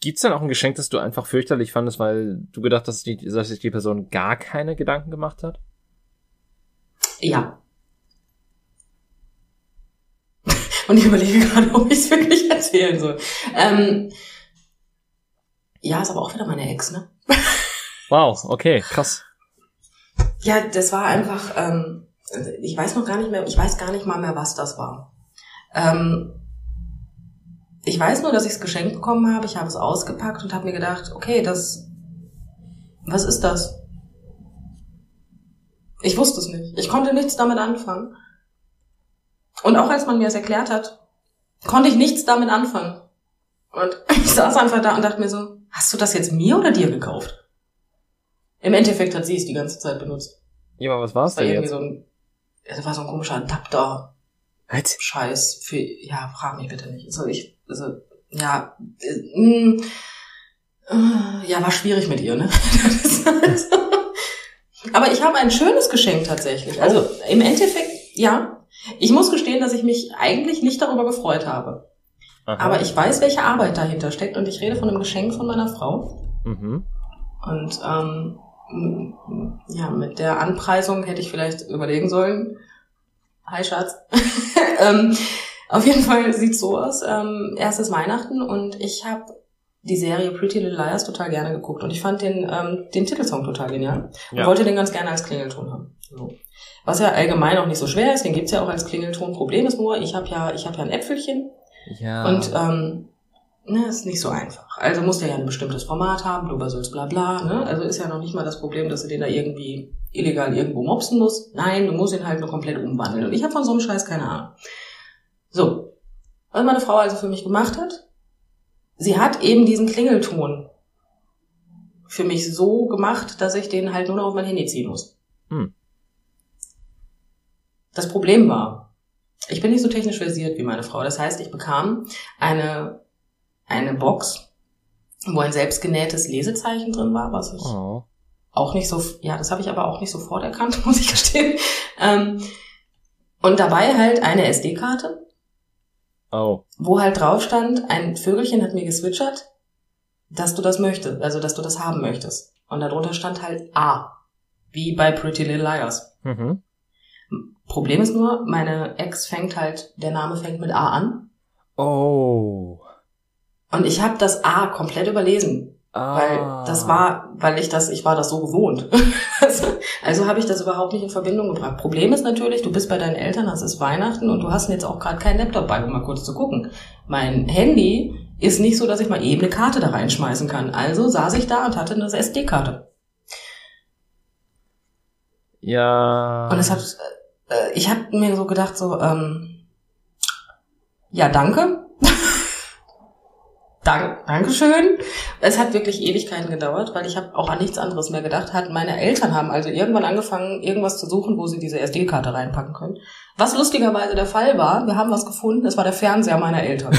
[SPEAKER 2] gibt's denn auch ein Geschenk, das du einfach fürchterlich fandest, weil du gedacht hast, dass sich die Person gar keine Gedanken gemacht hat?
[SPEAKER 1] Ja. Und ich überlege gerade, ob ich es wirklich erzählen soll. Ähm, ja, ist aber auch wieder meine Ex, ne?
[SPEAKER 2] Wow, okay, krass.
[SPEAKER 1] Ja, das war einfach, ähm, ich weiß noch gar nicht mehr, ich weiß gar nicht mal mehr, was das war. Ähm, ich weiß nur, dass ich es geschenkt bekommen habe, ich habe es ausgepackt und habe mir gedacht, okay, das, was ist das? Ich wusste es nicht. Ich konnte nichts damit anfangen. Und auch als man mir es erklärt hat, konnte ich nichts damit anfangen. Und ich saß einfach da und dachte mir so, hast du das jetzt mir oder dir gekauft? Im Endeffekt hat sie es die ganze Zeit benutzt.
[SPEAKER 2] Ja, aber was war's
[SPEAKER 1] Das war
[SPEAKER 2] denn
[SPEAKER 1] irgendwie
[SPEAKER 2] jetzt?
[SPEAKER 1] so ein, es war so ein komischer Adapter.
[SPEAKER 2] Was?
[SPEAKER 1] Scheiß für, ja, frag mich bitte nicht. Also ich, also, ja, äh, mh, äh, ja, war schwierig mit ihr, ne? Das halt. Aber ich habe ein schönes Geschenk tatsächlich. Also im Endeffekt, ja. Ich muss gestehen, dass ich mich eigentlich nicht darüber gefreut habe.
[SPEAKER 2] Aha.
[SPEAKER 1] Aber ich weiß, welche Arbeit dahinter steckt und ich rede von einem Geschenk von meiner Frau.
[SPEAKER 2] Mhm.
[SPEAKER 1] Und ähm, ja, mit der Anpreisung hätte ich vielleicht überlegen sollen. Hi Schatz. ähm, auf jeden Fall sieht's so aus. Ähm, erstes Weihnachten und ich habe die Serie Pretty Little Liars total gerne geguckt und ich fand den, ähm, den Titelsong total genial und
[SPEAKER 2] Ja.
[SPEAKER 1] wollte den ganz gerne als Klingelton haben. So. Was ja allgemein auch nicht so schwer ist, den gibt's ja auch als Klingelton. Problem ist nur, ich habe ja, ich habe ja ein Äpfelchen
[SPEAKER 2] Ja.
[SPEAKER 1] und ähm, ne, ist nicht so einfach. Also muss der ja ein bestimmtes Format haben, Blubbersülz, bla bla. Ne? Also ist ja noch nicht mal das Problem, dass du den da irgendwie illegal irgendwo mopsen musst. Nein, du musst ihn halt nur komplett umwandeln. Und ich habe von so einem Scheiß keine Ahnung. So. Was meine Frau also für mich gemacht hat, sie hat eben diesen Klingelton für mich so gemacht, dass ich den halt nur noch auf mein Handy ziehen muss.
[SPEAKER 2] Hm.
[SPEAKER 1] Das Problem war, ich bin nicht so technisch versiert wie meine Frau. Das heißt, ich bekam eine, eine Box, wo ein selbstgenähtes Lesezeichen drin war, was ich
[SPEAKER 2] oh.
[SPEAKER 1] auch nicht so, ja, das habe ich aber auch nicht sofort erkannt, muss ich gestehen. Ähm, und dabei halt eine SD-Karte
[SPEAKER 2] Oh.
[SPEAKER 1] wo halt drauf stand, ein Vögelchen hat mir geswitchert, dass du das möchtest, also dass du das haben möchtest. Und darunter stand halt A. Wie bei Pretty Little Liars.
[SPEAKER 2] Mhm.
[SPEAKER 1] Problem ist nur, meine Ex fängt halt, der Name fängt mit A an.
[SPEAKER 2] Oh.
[SPEAKER 1] Und ich habe das A komplett überlesen.
[SPEAKER 2] Ah.
[SPEAKER 1] Weil das war, weil ich das, ich war das so gewohnt. also also habe ich das überhaupt nicht in Verbindung gebracht. Problem ist natürlich, du bist bei deinen Eltern, es ist Weihnachten und du hast jetzt auch gerade keinen Laptop bei, um mal kurz zu gucken. Mein Handy ist nicht so, dass ich mal eben eine Karte da reinschmeißen kann. Also saß ich da und hatte eine SD-Karte.
[SPEAKER 2] Ja.
[SPEAKER 1] Und es hat, äh, ich habe mir so gedacht, so, ähm, ja, danke. Dank, Dankeschön. Es hat wirklich Ewigkeiten gedauert, weil ich habe auch an nichts anderes mehr gedacht. Hat meine Eltern haben also irgendwann angefangen, irgendwas zu suchen, wo sie diese SD-Karte reinpacken können. Was lustigerweise der Fall war, wir haben was gefunden, es war der Fernseher meiner Eltern.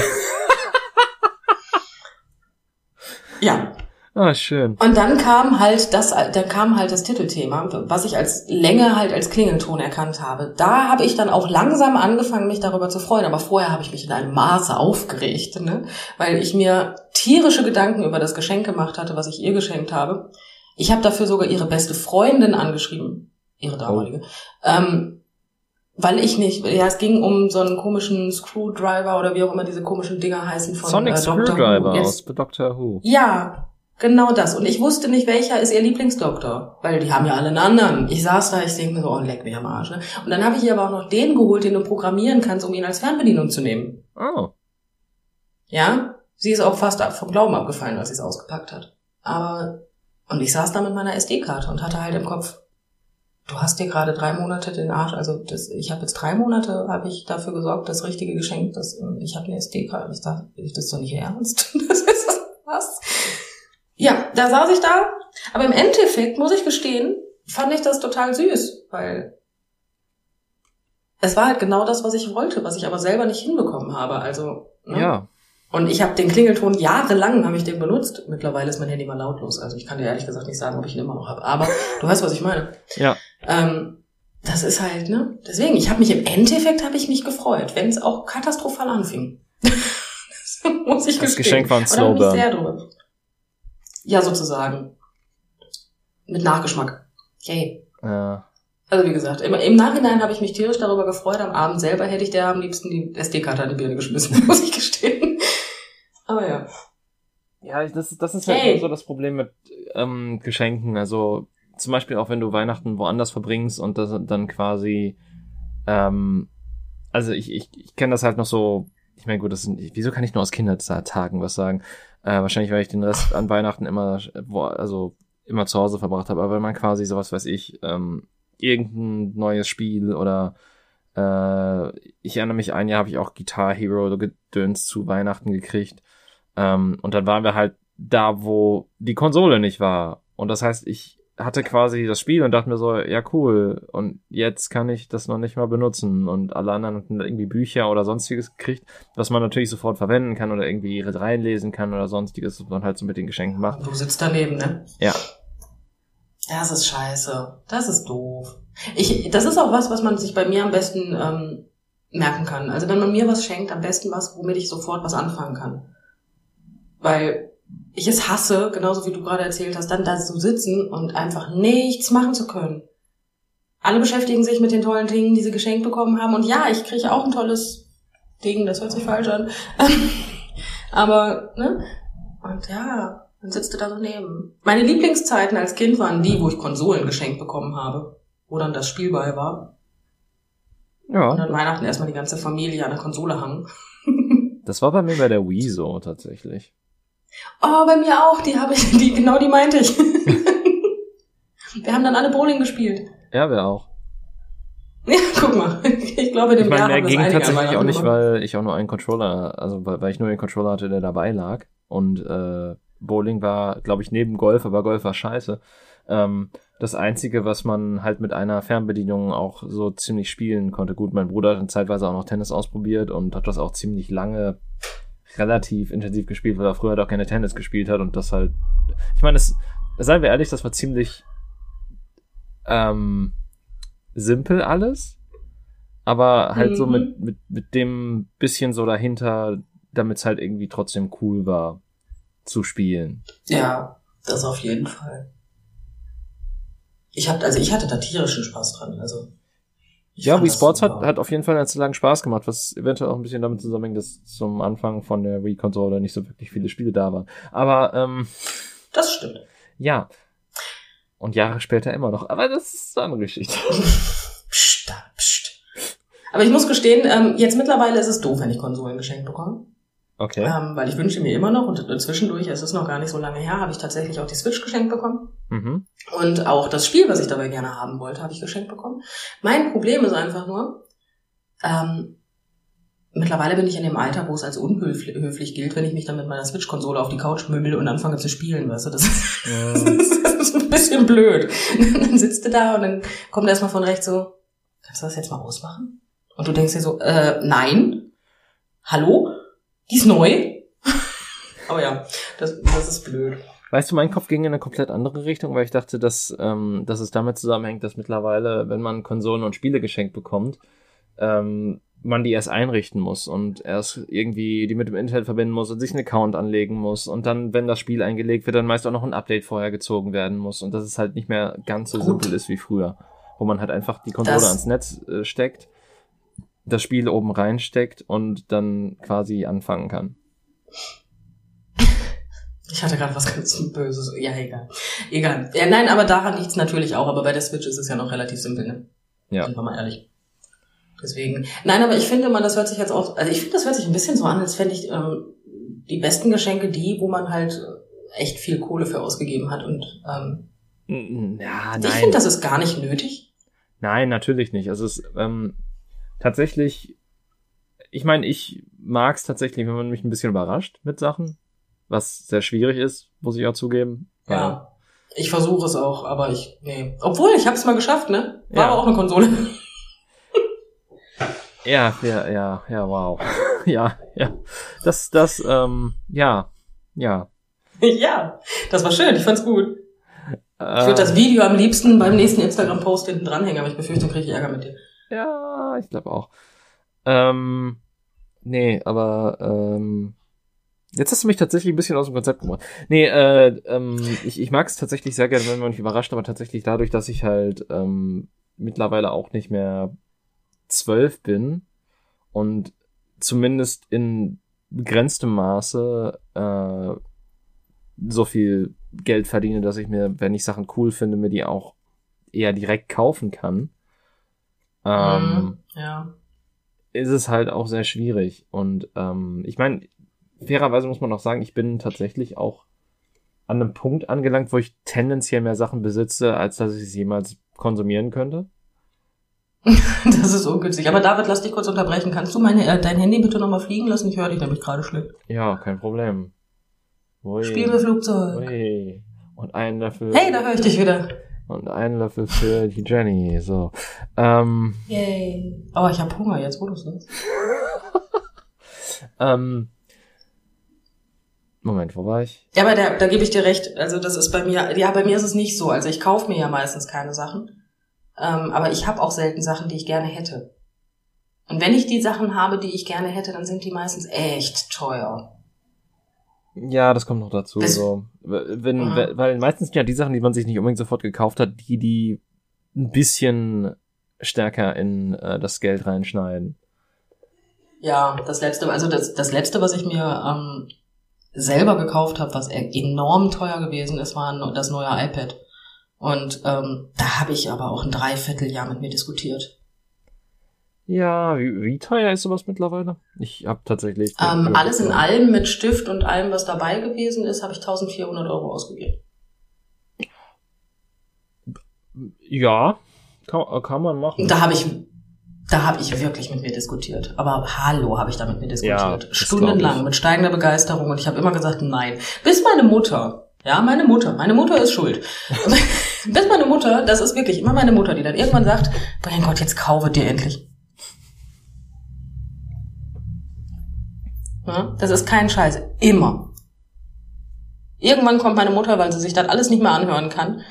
[SPEAKER 1] ja,
[SPEAKER 2] Ah, schön.
[SPEAKER 1] und dann kam halt das, dann kam halt das Titelthema, was ich als Länge halt als Klingelton erkannt habe. Da habe ich dann auch langsam angefangen, mich darüber zu freuen. Aber vorher habe ich mich in einem Maße aufgeregt, ne? weil ich mir tierische Gedanken über das Geschenk gemacht hatte, was ich ihr geschenkt habe. Ich habe dafür sogar ihre beste Freundin angeschrieben, ihre damalige. Ähm, weil ich nicht, ja, es ging um so einen komischen Screwdriver oder wie auch immer diese komischen Dinger heißen von
[SPEAKER 2] Sonic
[SPEAKER 1] äh, Doctor Who.
[SPEAKER 2] Screwdriver
[SPEAKER 1] Jetzt-
[SPEAKER 2] aus Doctor Who.
[SPEAKER 1] ja, genau das. Und ich wusste nicht, welcher ist ihr Lieblingsdoktor. Weil die haben ja alle einen anderen. Ich saß da, ich denke mir so, oh, leck mich am Arsch. Ne? Und dann habe ich ihr aber auch noch den geholt, den du programmieren kannst, um ihn als Fernbedienung zu nehmen.
[SPEAKER 2] Oh.
[SPEAKER 1] Ja? Sie ist auch fast vom Glauben abgefallen, als sie es ausgepackt hat. Aber, und ich saß da mit meiner SD-Karte und hatte halt im Kopf, du hast dir gerade drei Monate den Arsch, also das, ich habe jetzt drei Monate, habe ich dafür gesorgt, das richtige Geschenk, das, ich habe eine SD-Karte. Ich dachte, das ist doch nicht ernst. Das ist was. Ja, da saß ich da, aber im Endeffekt, muss ich gestehen, fand ich das total süß, weil es war halt genau das, was ich wollte, was ich aber selber nicht hinbekommen habe. Also, ne?
[SPEAKER 2] Ja.
[SPEAKER 1] Und ich habe den Klingelton jahrelang habe ich den benutzt. Mittlerweile ist mein Handy mal lautlos. Also ich kann dir ehrlich gesagt nicht sagen, ob ich ihn immer noch habe. Aber du weißt, was ich meine.
[SPEAKER 2] Ja.
[SPEAKER 1] Ähm, das ist halt, ne? Deswegen, ich habe mich im Endeffekt habe ich mich gefreut, wenn es auch katastrophal anfing. das muss ich
[SPEAKER 2] Das
[SPEAKER 1] gestehen.
[SPEAKER 2] Geschenk war ein Slowburn.
[SPEAKER 1] Ja, sozusagen. Mit Nachgeschmack. Yay.
[SPEAKER 2] Ja.
[SPEAKER 1] Also wie gesagt, im, im Nachhinein habe ich mich tierisch darüber gefreut. Am Abend selber hätte ich der am liebsten die SD-Karte an die Birne geschmissen, muss ich gestehen. Aber ja.
[SPEAKER 2] Ja, das, das ist halt
[SPEAKER 1] Hey.
[SPEAKER 2] immer so das Problem mit ähm, Geschenken. Also zum Beispiel auch wenn du Weihnachten woanders verbringst und das dann quasi, ähm, also ich, ich, ich kenne das halt noch so, ich meine gut, das sind, wieso kann ich nur aus Kindertagen was sagen? Äh, wahrscheinlich, weil ich den Rest an Weihnachten immer, wo, also immer zu Hause verbracht habe, aber wenn man quasi sowas weiß ich, ähm, irgendein neues Spiel oder äh, ich erinnere mich, ein Jahr habe ich auch Guitar Hero Gedöns zu Weihnachten gekriegt. Ähm, und dann waren wir halt da, wo die Konsole nicht war. Und das heißt, ich hatte quasi das Spiel und dachte mir so, ja cool, und jetzt kann ich das noch nicht mal benutzen. Und alle anderen hatten irgendwie Bücher oder sonstiges gekriegt, was man natürlich sofort verwenden kann oder irgendwie reinlesen kann oder sonstiges, was man halt so mit den Geschenken macht.
[SPEAKER 1] Du sitzt daneben, ne?
[SPEAKER 2] Ja.
[SPEAKER 1] Das ist scheiße. Das ist doof. Ich, das ist auch was, was man sich bei mir am besten ähm, merken kann. Also wenn man mir was schenkt, am besten was, womit ich sofort was anfangen kann. Weil ich es hasse, genauso wie du gerade erzählt hast, dann da zu sitzen und einfach nichts machen zu können. Alle beschäftigen sich mit den tollen Dingen, die sie geschenkt bekommen haben. Und ja, ich kriege auch ein tolles Ding, das hört sich falsch an. Aber, ne? Und ja, dann sitzt du da so neben. Meine Lieblingszeiten als Kind waren die, wo ich Konsolen geschenkt bekommen habe. Wo dann das Spiel bei war. Und
[SPEAKER 2] Ja,
[SPEAKER 1] an Weihnachten erstmal die ganze Familie an der Konsole hang.
[SPEAKER 2] das war bei mir bei der Wii so tatsächlich.
[SPEAKER 1] Oh, bei mir auch, die habe ich, die, genau die meinte ich. Wir haben dann alle Bowling gespielt.
[SPEAKER 2] Ja, wir auch.
[SPEAKER 1] Ja, guck mal. Ich glaube, dem
[SPEAKER 2] Ich meine, mehr ging tatsächlich auch nicht, weil ich auch nur einen Controller, also weil, weil ich nur den Controller hatte, der dabei lag. Und äh, Bowling war, glaube ich, neben Golf, aber Golf war scheiße. Ähm, das Einzige, was man halt mit einer Fernbedienung auch so ziemlich spielen konnte. Gut, mein Bruder hat dann zeitweise auch noch Tennis ausprobiert und hat das auch ziemlich lange relativ intensiv gespielt, weil er früher halt auch keine Tennis gespielt hat und das halt. Ich meine, es, seien wir ehrlich, das war ziemlich ähm, simpel alles. aber halt
[SPEAKER 1] Mhm.
[SPEAKER 2] so mit, mit, mit dem bisschen so dahinter, damit es halt irgendwie trotzdem cool war zu spielen.
[SPEAKER 1] Ja, das auf jeden Fall. Ich hab, also ich hatte da tierischen Spaß dran. Also
[SPEAKER 2] ja, Wii Sports hat, hat auf jeden Fall eine Zeit lang Spaß gemacht, was eventuell auch ein bisschen damit zusammenhängt, dass zum Anfang von der Wii-Konsole nicht so wirklich viele Spiele da waren. Aber ähm,
[SPEAKER 1] Das stimmt.
[SPEAKER 2] ja. Und Jahre später immer noch. Aber das ist eine andere Geschichte.
[SPEAKER 1] Psst, da, psst. Aber ich muss gestehen, ähm, jetzt mittlerweile ist es doof, wenn ich Konsolen geschenkt bekomme.
[SPEAKER 2] Okay.
[SPEAKER 1] Ähm, weil ich wünsche mir immer noch, und zwischendurch, es ist noch gar nicht so lange her, habe ich tatsächlich auch die Switch geschenkt bekommen.
[SPEAKER 2] Mhm.
[SPEAKER 1] Und auch das Spiel, was ich dabei gerne haben wollte, habe ich geschenkt bekommen. Mein Problem ist einfach nur, ähm, mittlerweile bin ich in dem Alter, wo es als unhöflich höflich gilt, wenn ich mich dann mit meiner Switch-Konsole auf die Couch möbel und anfange zu spielen, weißt du, das ist, das ist ein bisschen blöd. dann sitzt du da und dann kommt erstmal von rechts so, kannst du das jetzt mal ausmachen? Und du denkst dir so, äh, nein, hallo, die ist neu. Aber ja, das, das ist blöd.
[SPEAKER 2] Weißt du, mein Kopf ging in eine komplett andere Richtung, weil ich dachte, dass, ähm, dass es damit zusammenhängt, dass mittlerweile, wenn man Konsolen und Spiele geschenkt bekommt, ähm, man die erst einrichten muss und erst irgendwie die mit dem Internet verbinden muss und sich einen Account anlegen muss und dann, wenn das Spiel eingelegt wird, dann meist auch noch ein Update vorher gezogen werden muss und dass es halt nicht mehr ganz so
[SPEAKER 1] Gut.
[SPEAKER 2] simpel ist wie früher, wo man halt einfach die Konsole
[SPEAKER 1] Das-
[SPEAKER 2] ans Netz äh, steckt, das Spiel oben reinsteckt und dann quasi anfangen kann.
[SPEAKER 1] Ich hatte gerade was ganz Böses. Ja, egal. Egal. Ja, nein, aber daran liegt's natürlich auch. Aber bei der Switch ist es ja noch relativ simpel, ne?
[SPEAKER 2] Ja.
[SPEAKER 1] Sind wir mal ehrlich. Deswegen. Nein, aber ich finde man, das hört sich jetzt auch, also ich finde, das hört sich ein bisschen so an, als fände ich ähm, die besten Geschenke die, wo man halt äh, echt viel Kohle für ausgegeben hat. Und ähm,
[SPEAKER 2] Mm, Ja,
[SPEAKER 1] ich
[SPEAKER 2] nein.
[SPEAKER 1] finde, das ist gar nicht nötig.
[SPEAKER 2] Nein, natürlich nicht. Also es ähm, tatsächlich, ich meine, ich mag es tatsächlich, wenn man mich ein bisschen überrascht mit Sachen, was sehr schwierig ist, muss ich auch zugeben.
[SPEAKER 1] Ja. Ich versuche es auch, aber ich, nee. Obwohl, ich habe es mal geschafft, ne? War
[SPEAKER 2] Ja.
[SPEAKER 1] aber auch eine Konsole.
[SPEAKER 2] Ja, ja, ja, ja, wow. ja, ja. Das, das, ähm, ja, ja.
[SPEAKER 1] ja, das war schön. Ich fand's gut. Ich würde das Video am liebsten beim nächsten Instagram-Post hinten dranhängen, aber ich befürchte, dann kriege ich Ärger mit dir.
[SPEAKER 2] Ja, ich glaube auch. Ähm, nee, aber ähm, jetzt hast du mich tatsächlich ein bisschen aus dem Konzept gemacht. Nee, äh, ähm, ich, ich mag es tatsächlich sehr gerne, wenn man mich überrascht, aber tatsächlich dadurch, dass ich halt ähm, mittlerweile auch nicht mehr zwölf bin und zumindest in begrenztem Maße äh, so viel Geld verdiene, dass ich mir, wenn ich Sachen cool finde, mir die auch eher direkt kaufen kann. Ähm,
[SPEAKER 1] Mhm, ja.
[SPEAKER 2] ist es halt auch sehr schwierig. Und ähm, ich meine, fairerweise muss man auch sagen, ich bin tatsächlich auch an einem Punkt angelangt, wo ich tendenziell mehr Sachen besitze, als dass ich es jemals konsumieren könnte.
[SPEAKER 1] Das ist ungünstig. Aber David, lass dich kurz unterbrechen. Kannst du meine, äh, dein Handy bitte nochmal fliegen lassen? Ich höre dich nämlich gerade schlecht.
[SPEAKER 2] Ja, kein Problem. Ui,
[SPEAKER 1] Spiel mit Flugzeug.
[SPEAKER 2] ui. Und ein Löffel.
[SPEAKER 1] Hey, da höre ich dich wieder.
[SPEAKER 2] Und ein Löffel für die Jenny. So. Ähm,
[SPEAKER 1] Yay. Oh, ich habe Hunger jetzt, wo du sagst.
[SPEAKER 2] ähm, Moment, wo war ich?
[SPEAKER 1] Ja, aber da, da gebe ich dir recht. Also das ist bei mir, ja, bei mir ist es nicht so. Also ich kaufe mir ja meistens keine Sachen. Ähm, aber ich habe auch selten Sachen, die ich gerne hätte. Und wenn ich die Sachen habe, die ich gerne hätte, dann sind die meistens echt teuer.
[SPEAKER 2] Ja, das kommt noch dazu.
[SPEAKER 1] Das-
[SPEAKER 2] so. Wenn,
[SPEAKER 1] Mhm.
[SPEAKER 2] weil- weil meistens sind ja die Sachen, die man sich nicht unbedingt sofort gekauft hat, die, die ein bisschen stärker in äh, das Geld reinschneiden.
[SPEAKER 1] Ja, das letzte, also das, das letzte, was ich mir ähm, selber gekauft habe, was enorm teuer gewesen ist, war das neue iPad. Und ähm, da habe ich aber auch ein Dreivierteljahr mit mir diskutiert.
[SPEAKER 2] Ja, wie, wie teuer ist sowas mittlerweile? Ich habe tatsächlich.
[SPEAKER 1] Ähm, alles in allem mit Stift und allem, was dabei gewesen ist, habe ich 1400 Euro ausgegeben.
[SPEAKER 2] Ja, kann, kann man machen.
[SPEAKER 1] Da habe ich, da habe ich wirklich mit mir diskutiert. Aber hallo, habe ich da mit mir
[SPEAKER 2] Ja,
[SPEAKER 1] diskutiert.
[SPEAKER 2] das
[SPEAKER 1] Stundenlang mit steigender Begeisterung und ich habe immer gesagt, nein. Bis meine Mutter, ja, meine Mutter, meine Mutter ist schuld. Bis meine Mutter, das ist wirklich immer meine Mutter, die dann irgendwann sagt, mein Gott, jetzt kaufe dir endlich. Ja, das ist kein Scheiß. Immer. Irgendwann kommt meine Mutter, weil sie sich das alles nicht mehr anhören kann.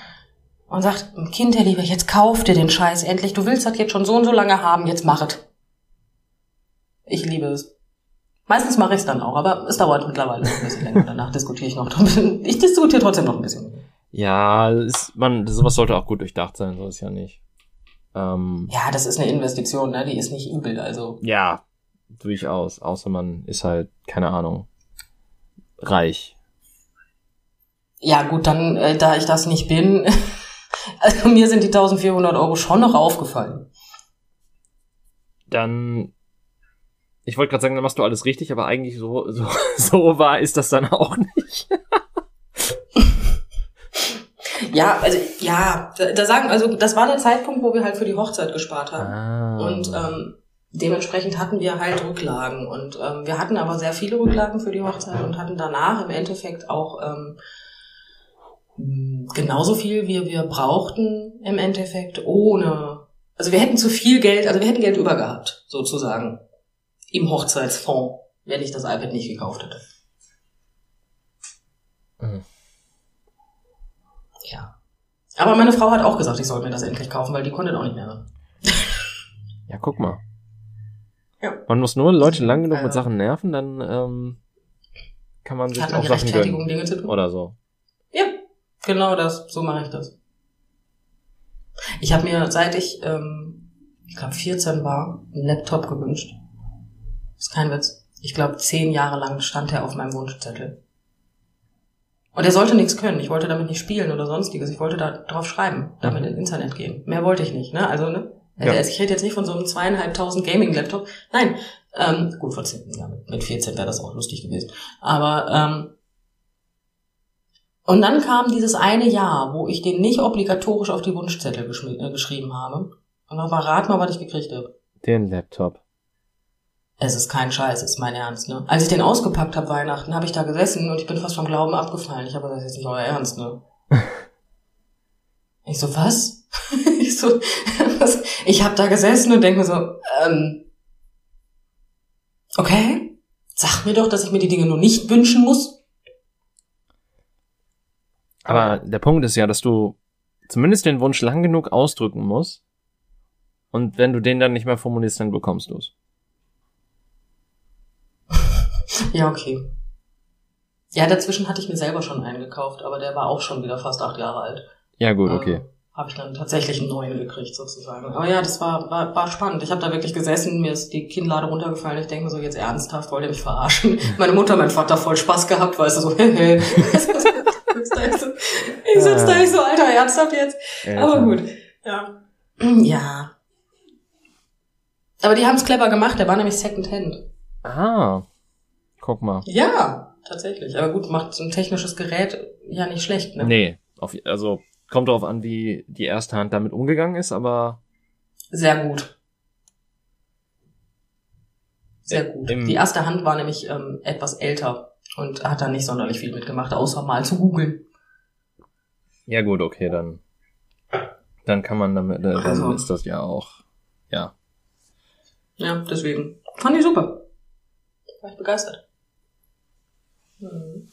[SPEAKER 1] Und sagt, Kind, der Liebe, jetzt kauf dir den Scheiß endlich. Du willst das jetzt schon so und so lange haben, jetzt mach es. Ich liebe es. Meistens mache ich es dann auch, aber es dauert mittlerweile ein bisschen länger. Danach diskutiere ich noch. Ich diskutiere trotzdem noch ein bisschen.
[SPEAKER 2] Ja, ist, man, sowas sollte auch gut durchdacht sein, so ist ja nicht. Ähm,
[SPEAKER 1] Ja, das ist eine Investition, ne? Die ist nicht übel, also.
[SPEAKER 2] ja, durchaus. Außer man ist halt, keine Ahnung, reich.
[SPEAKER 1] Ja, gut, dann, äh, da ich das nicht bin, also mir sind die 1400 Euro schon noch aufgefallen.
[SPEAKER 2] Dann, ich wollte gerade sagen, dann machst du alles richtig, aber eigentlich so, so, so wahr ist das dann auch nicht.
[SPEAKER 1] Ja, also, ja, da, sagen, also, das war der Zeitpunkt, wo wir halt für die Hochzeit gespart haben.
[SPEAKER 2] Ah.
[SPEAKER 1] Und ähm, dementsprechend hatten wir halt Rücklagen. Und ähm, wir hatten aber sehr viele Rücklagen für die Hochzeit und hatten danach im Endeffekt auch ähm, genauso viel, wie wir brauchten im Endeffekt, ohne. Also wir hätten zu viel Geld, also wir hätten Geld über gehabt, sozusagen. Im Hochzeitsfonds, wenn ich das iPad nicht gekauft hätte.
[SPEAKER 2] Mhm.
[SPEAKER 1] Ja. Aber meine Frau hat auch gesagt, ich soll mir das endlich kaufen, weil die konnte auch nicht mehr.
[SPEAKER 2] Ja, guck mal.
[SPEAKER 1] Ja.
[SPEAKER 2] Man muss nur Leute lang genug mit Sachen nerven, dann ähm, kann man sich
[SPEAKER 1] Hat
[SPEAKER 2] auch Sachen gönnen.
[SPEAKER 1] Dinge zu tun?
[SPEAKER 2] Oder so.
[SPEAKER 1] Genau das. So mache ich das. Ich habe mir, seit ich, ähm, ich glaube, 14 war, einen Laptop gewünscht. Ist kein Witz. Ich glaube, zehn Jahre lang stand er auf meinem Wunschzettel. Und er sollte nichts können. Ich wollte damit nicht spielen oder sonstiges. Ich wollte da drauf schreiben, damit ins Internet gehen. Mehr wollte ich nicht, ne? Also, ne?
[SPEAKER 2] Ja.
[SPEAKER 1] Also ich rede jetzt nicht von so einem zweieinhalbtausend Gaming-Laptop. Nein. Ähm, gut, vor 10, ja, mit- mit 14 wäre das auch lustig gewesen. Aber ähm, und dann kam dieses eine Jahr, wo ich den nicht obligatorisch auf die Wunschzettel äh, geschrieben habe. Und dann war rat mal, was ich gekriegt habe.
[SPEAKER 2] Den Laptop.
[SPEAKER 1] Es ist kein Scheiß, es ist mein Ernst, ne? Als ich den ausgepackt habe Weihnachten, habe ich da gesessen und ich bin fast vom Glauben abgefallen. Ich habe das jetzt nicht euer Ernst, ne? ich so, was? ich so, was? Ich habe da gesessen und denke mir so, ähm, okay, sag mir doch, dass ich mir die Dinge nur nicht wünschen muss.
[SPEAKER 2] Aber der Punkt ist ja, dass du zumindest den Wunsch lang genug ausdrücken musst. Und wenn du den dann nicht mehr formulierst, dann bekommst du es.
[SPEAKER 1] Ja, okay. Ja, dazwischen hatte ich mir selber schon einen gekauft, aber der war auch schon wieder fast acht Jahre alt.
[SPEAKER 2] Ja, gut, okay.
[SPEAKER 1] Ähm, habe ich dann tatsächlich einen neuen gekriegt, sozusagen. Aber ja, das war, war, war spannend. Ich habe da wirklich gesessen, mir ist die Kinnlade runtergefallen. Ich denke mir so, jetzt ernsthaft, wollt ihr mich verarschen? Meine Mutter, mein Vater voll Spaß gehabt, weißt du, so, hehe. ich sitz da, ich so, Alter, ernsthaft jetzt? Aber gut, ja. Ja. Aber die haben es clever gemacht, der war nämlich Secondhand.
[SPEAKER 2] Ah, guck mal.
[SPEAKER 1] Ja, tatsächlich. Aber gut, macht so ein technisches Gerät ja nicht schlecht, ne?
[SPEAKER 2] Nee, auf, also kommt darauf an, wie die erste Hand damit umgegangen ist, aber
[SPEAKER 1] Sehr gut. Sehr gut.
[SPEAKER 2] Im-
[SPEAKER 1] Die erste Hand war nämlich ähm, etwas älter und hat da nicht sonderlich viel mitgemacht, außer mal zu googeln.
[SPEAKER 2] ja gut, okay, dann dann kann man damit, äh, dann
[SPEAKER 1] Also.
[SPEAKER 2] ist das ja auch, ja.
[SPEAKER 1] Ja, deswegen. Fand ich super. War ich begeistert. Mhm.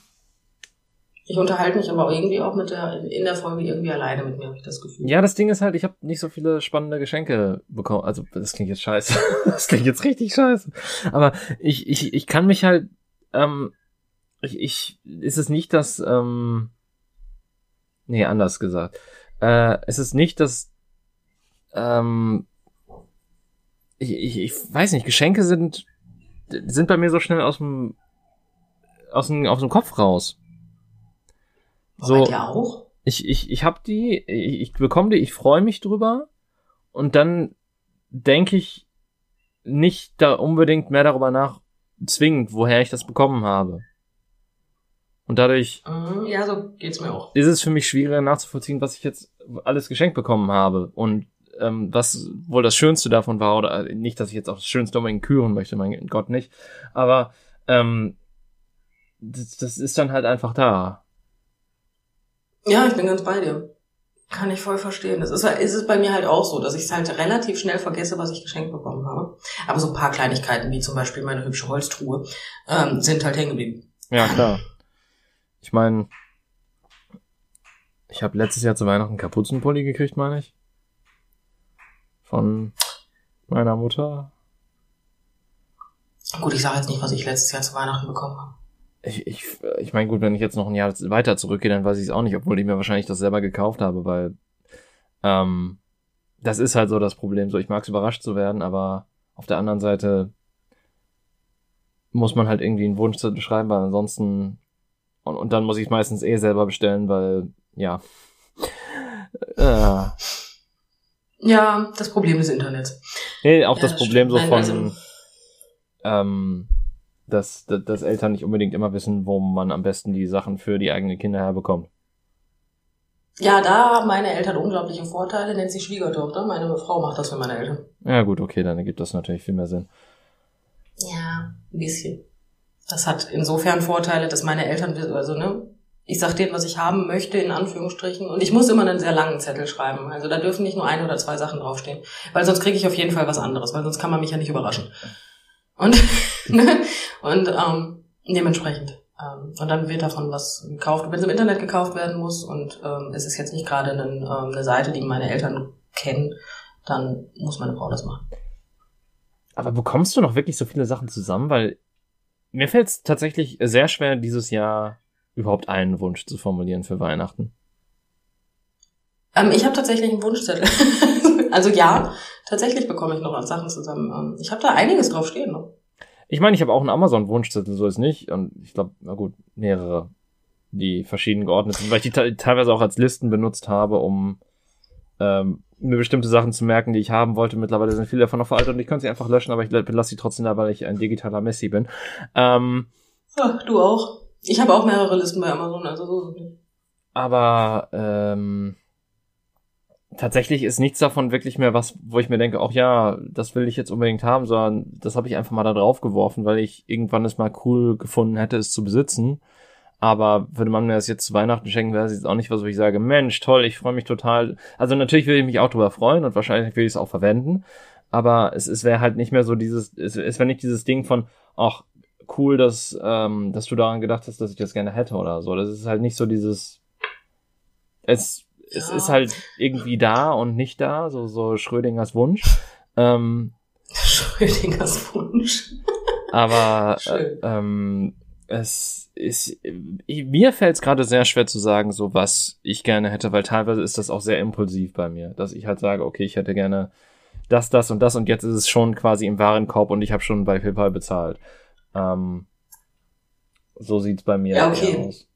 [SPEAKER 1] Ich unterhalte mich aber irgendwie auch mit der, in der Folge irgendwie alleine mit mir, habe ich das Gefühl.
[SPEAKER 2] Ja, das Ding ist halt, ich habe nicht so viele spannende Geschenke bekommen. Also, das klingt jetzt scheiße. Das klingt jetzt richtig scheiße. Aber ich, ich, ich kann mich halt, ähm, ich, ich, ist es nicht, dass, ähm, nee, anders gesagt. Äh, es ist nicht, dass, ähm, ich, ich, ich weiß nicht, Geschenke sind, sind bei mir so schnell aus dem, aus dem, aus dem Kopf raus.
[SPEAKER 1] So. Dir auch?
[SPEAKER 2] ich, ich, ich hab die, ich, ich bekomme die, ich freue mich drüber und dann denke ich nicht da unbedingt mehr darüber nach, zwingend, woher ich das bekommen habe. Und dadurch
[SPEAKER 1] Mhm, Ja, so geht's mir auch.
[SPEAKER 2] ist es für mich schwieriger nachzuvollziehen, was ich jetzt alles geschenkt bekommen habe und ähm, was wohl das Schönste davon war oder äh, nicht, dass ich jetzt auch das Schönste unbedingt küren möchte, mein Gott nicht, aber ähm, das, das ist dann halt einfach da.
[SPEAKER 1] Ja, ich bin ganz bei dir. Kann ich voll verstehen. Das ist, ist es bei mir halt auch so, dass ich es halt relativ schnell vergesse, was ich geschenkt bekommen habe. Aber so ein paar Kleinigkeiten, wie zum Beispiel meine hübsche Holztruhe, ähm, sind halt hängen geblieben.
[SPEAKER 2] Ja, klar. Ich meine, Ich habe letztes Jahr zu Weihnachten einen Kapuzenpulli gekriegt, meine ich. Von meiner Mutter.
[SPEAKER 1] Gut, ich sage jetzt nicht, was ich letztes Jahr zu Weihnachten bekommen habe.
[SPEAKER 2] Ich, ich, ich meine, gut, wenn ich jetzt noch ein Jahr weiter zurückgehe, dann weiß ich es auch nicht, obwohl ich mir wahrscheinlich das selber gekauft habe, weil ähm, das ist halt so das Problem. So, ich mag es überrascht zu werden, aber auf der anderen Seite muss man halt irgendwie einen Wunsch schreiben, weil ansonsten und, und dann muss ich es meistens eh selber bestellen, weil ja.
[SPEAKER 1] Äh. Ja, das Problem des Internets.
[SPEAKER 2] Nee, auch ja, das, das Problem so von also, ähm, dass, dass, dass Eltern nicht unbedingt immer wissen, wo man am besten die Sachen für die eigenen Kinder herbekommt.
[SPEAKER 1] Ja, da haben meine Eltern unglaubliche Vorteile, nennt sich Schwiegertochter. Meine Frau macht das für meine Eltern.
[SPEAKER 2] Ja, gut, okay, dann ergibt das natürlich viel mehr Sinn.
[SPEAKER 1] Ja, ein bisschen. Das hat insofern Vorteile, dass meine Eltern, also, ne, ich sag denen, was ich haben möchte, in Anführungsstrichen. Und ich muss immer einen sehr langen Zettel schreiben. Also da dürfen nicht nur ein oder zwei Sachen draufstehen. Weil sonst kriege ich auf jeden Fall was anderes, weil sonst kann man mich ja nicht überraschen. Und, ne? und ähm, dementsprechend. Ähm, und dann wird davon was gekauft, wenn es im Internet gekauft werden muss und ähm, es ist jetzt nicht gerade eine, ähm, eine Seite, die meine Eltern kennen, dann muss meine Frau das machen.
[SPEAKER 2] Aber bekommst du noch wirklich so viele Sachen zusammen? Weil mir fällt es tatsächlich sehr schwer, dieses Jahr überhaupt einen Wunsch zu formulieren für Weihnachten.
[SPEAKER 1] Ähm, ich habe tatsächlich einen Wunschzettel. also ja, tatsächlich bekomme ich noch Sachen zusammen. Ähm, ich habe da einiges drauf stehen noch.
[SPEAKER 2] Ich meine, ich habe auch einen Amazon-Wunschzettel, so ist nicht. Und ich glaube, na gut, mehrere, die verschieden geordnet sind, weil ich die teilweise auch als Listen benutzt habe, um ähm, mir bestimmte Sachen zu merken, die ich haben wollte. Mittlerweile sind viele davon noch veraltet und ich könnte sie einfach löschen, aber ich belasse sie trotzdem da, weil ich ein digitaler Messi bin. Ähm,
[SPEAKER 1] Ach, du auch. Ich habe auch mehrere Listen bei Amazon, also so.
[SPEAKER 2] Aber ähm, tatsächlich ist nichts davon wirklich mehr was, wo ich mir denke, auch ja, das will ich jetzt unbedingt haben, sondern das habe ich einfach mal da drauf geworfen, weil ich irgendwann es mal cool gefunden hätte, es zu besitzen. Aber würde man mir das jetzt zu Weihnachten schenken, wäre es jetzt auch nicht was, wo ich sage, Mensch, toll, ich freue mich total. Also natürlich würde ich mich auch drüber freuen und wahrscheinlich würde ich es auch verwenden. Aber es, es wäre halt nicht mehr so dieses, es, es wäre nicht dieses Ding von, ach, cool, dass, ähm, dass du daran gedacht hast, dass ich das gerne hätte oder so. Das ist halt nicht so dieses, es, ja. es ist halt irgendwie da und nicht da, so, so Schrödingers Wunsch. Ähm,
[SPEAKER 1] Schrödingers Wunsch.
[SPEAKER 2] aber äh, ähm, es ist, mir fällt es gerade sehr schwer zu sagen, so was ich gerne hätte, weil teilweise ist das auch sehr impulsiv bei mir, dass ich halt sage, okay, ich hätte gerne das, das und das und jetzt ist es schon quasi im Warenkorb und ich habe schon bei PayPal bezahlt. Ähm, so sieht's bei mir
[SPEAKER 1] ja, okay. aus.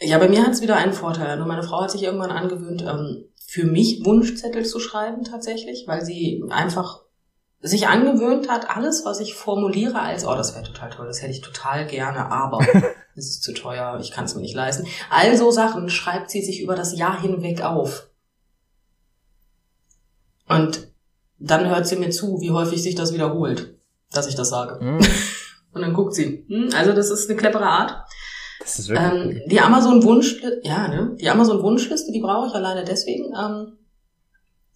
[SPEAKER 1] Ja, bei mir hat es wieder einen Vorteil. Nur meine Frau hat sich irgendwann angewöhnt, ähm, für mich Wunschzettel zu schreiben tatsächlich, weil sie einfach sich angewöhnt hat, alles, was ich formuliere, als, oh, das wäre total toll, das hätte ich total gerne, aber es ist zu teuer, ich kann es mir nicht leisten. Also Sachen schreibt sie sich über das Jahr hinweg auf. Und dann hört sie mir zu, wie häufig sich das wiederholt, dass ich das sage. Mhm. Und dann guckt sie. Hm, also das ist eine clevere Art. Das ist wirklich ähm, die Amazon Wunschliste, ja, ne? Die Amazon Wunschliste, die brauche ich alleine deswegen, ähm,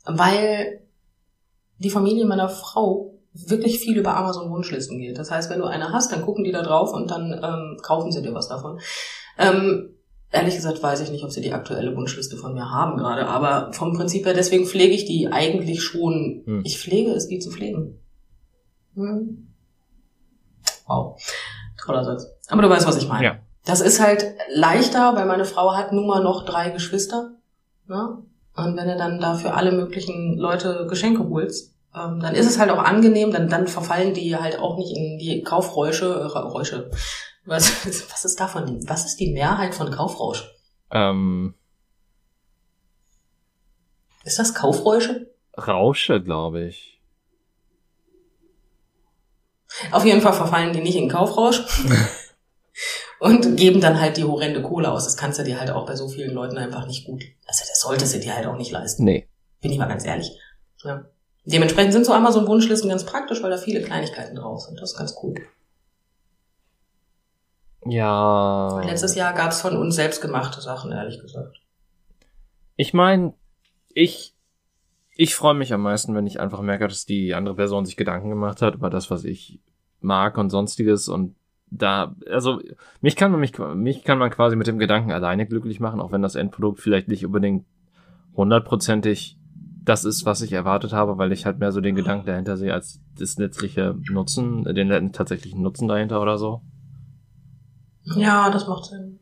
[SPEAKER 1] weil die Familie meiner Frau wirklich viel über Amazon Wunschlisten geht. Das heißt, wenn du eine hast, dann gucken die da drauf und dann ähm, kaufen sie dir was davon. Ähm, ehrlich gesagt weiß ich nicht, ob sie die aktuelle Wunschliste von mir haben gerade, aber vom Prinzip her, deswegen pflege ich die eigentlich schon. Hm. Ich pflege es, die zu pflegen. Hm. Wow. Toller Satz. Aber du weißt, was ich meine. Ja. Das ist halt leichter, weil meine Frau hat nun mal noch drei Geschwister. Ne? Und wenn du dann dafür alle möglichen Leute Geschenke holst, ähm, dann ist es halt auch angenehm, dann, dann verfallen die halt auch nicht in die Kaufräusche, äh, Räusche. Was, was ist davon? Was ist die Mehrheit von Kaufrausch? Ähm. Ist das Kaufräusche?
[SPEAKER 2] Rausche, glaube ich.
[SPEAKER 1] Auf jeden Fall verfallen die nicht in Kaufrausch. und geben dann halt die horrende Kohle aus. Das kannst du dir halt auch bei so vielen Leuten einfach nicht gut. Also das solltest du dir halt auch nicht leisten. Nee. Bin ich mal ganz ehrlich. Ja. Dementsprechend sind so Amazon-Wunschlisten ganz praktisch, weil da viele Kleinigkeiten drauf sind. Das ist ganz cool.
[SPEAKER 2] Ja.
[SPEAKER 1] Letztes Jahr gab's von uns selbstgemachte Sachen, ehrlich gesagt.
[SPEAKER 2] Ich meine, ich, ich freue mich am meisten, wenn ich einfach merke, dass die andere Person sich Gedanken gemacht hat über das, was ich mag und sonstiges und da, also mich kann man mich, mich kann man quasi mit dem Gedanken alleine glücklich machen, auch wenn das Endprodukt vielleicht nicht unbedingt hundertprozentig das ist, was ich erwartet habe, weil ich halt mehr so den Gedanken dahinter sehe als das letztliche Nutzen, den tatsächlichen Nutzen dahinter oder so.
[SPEAKER 1] Ja, das macht Sinn.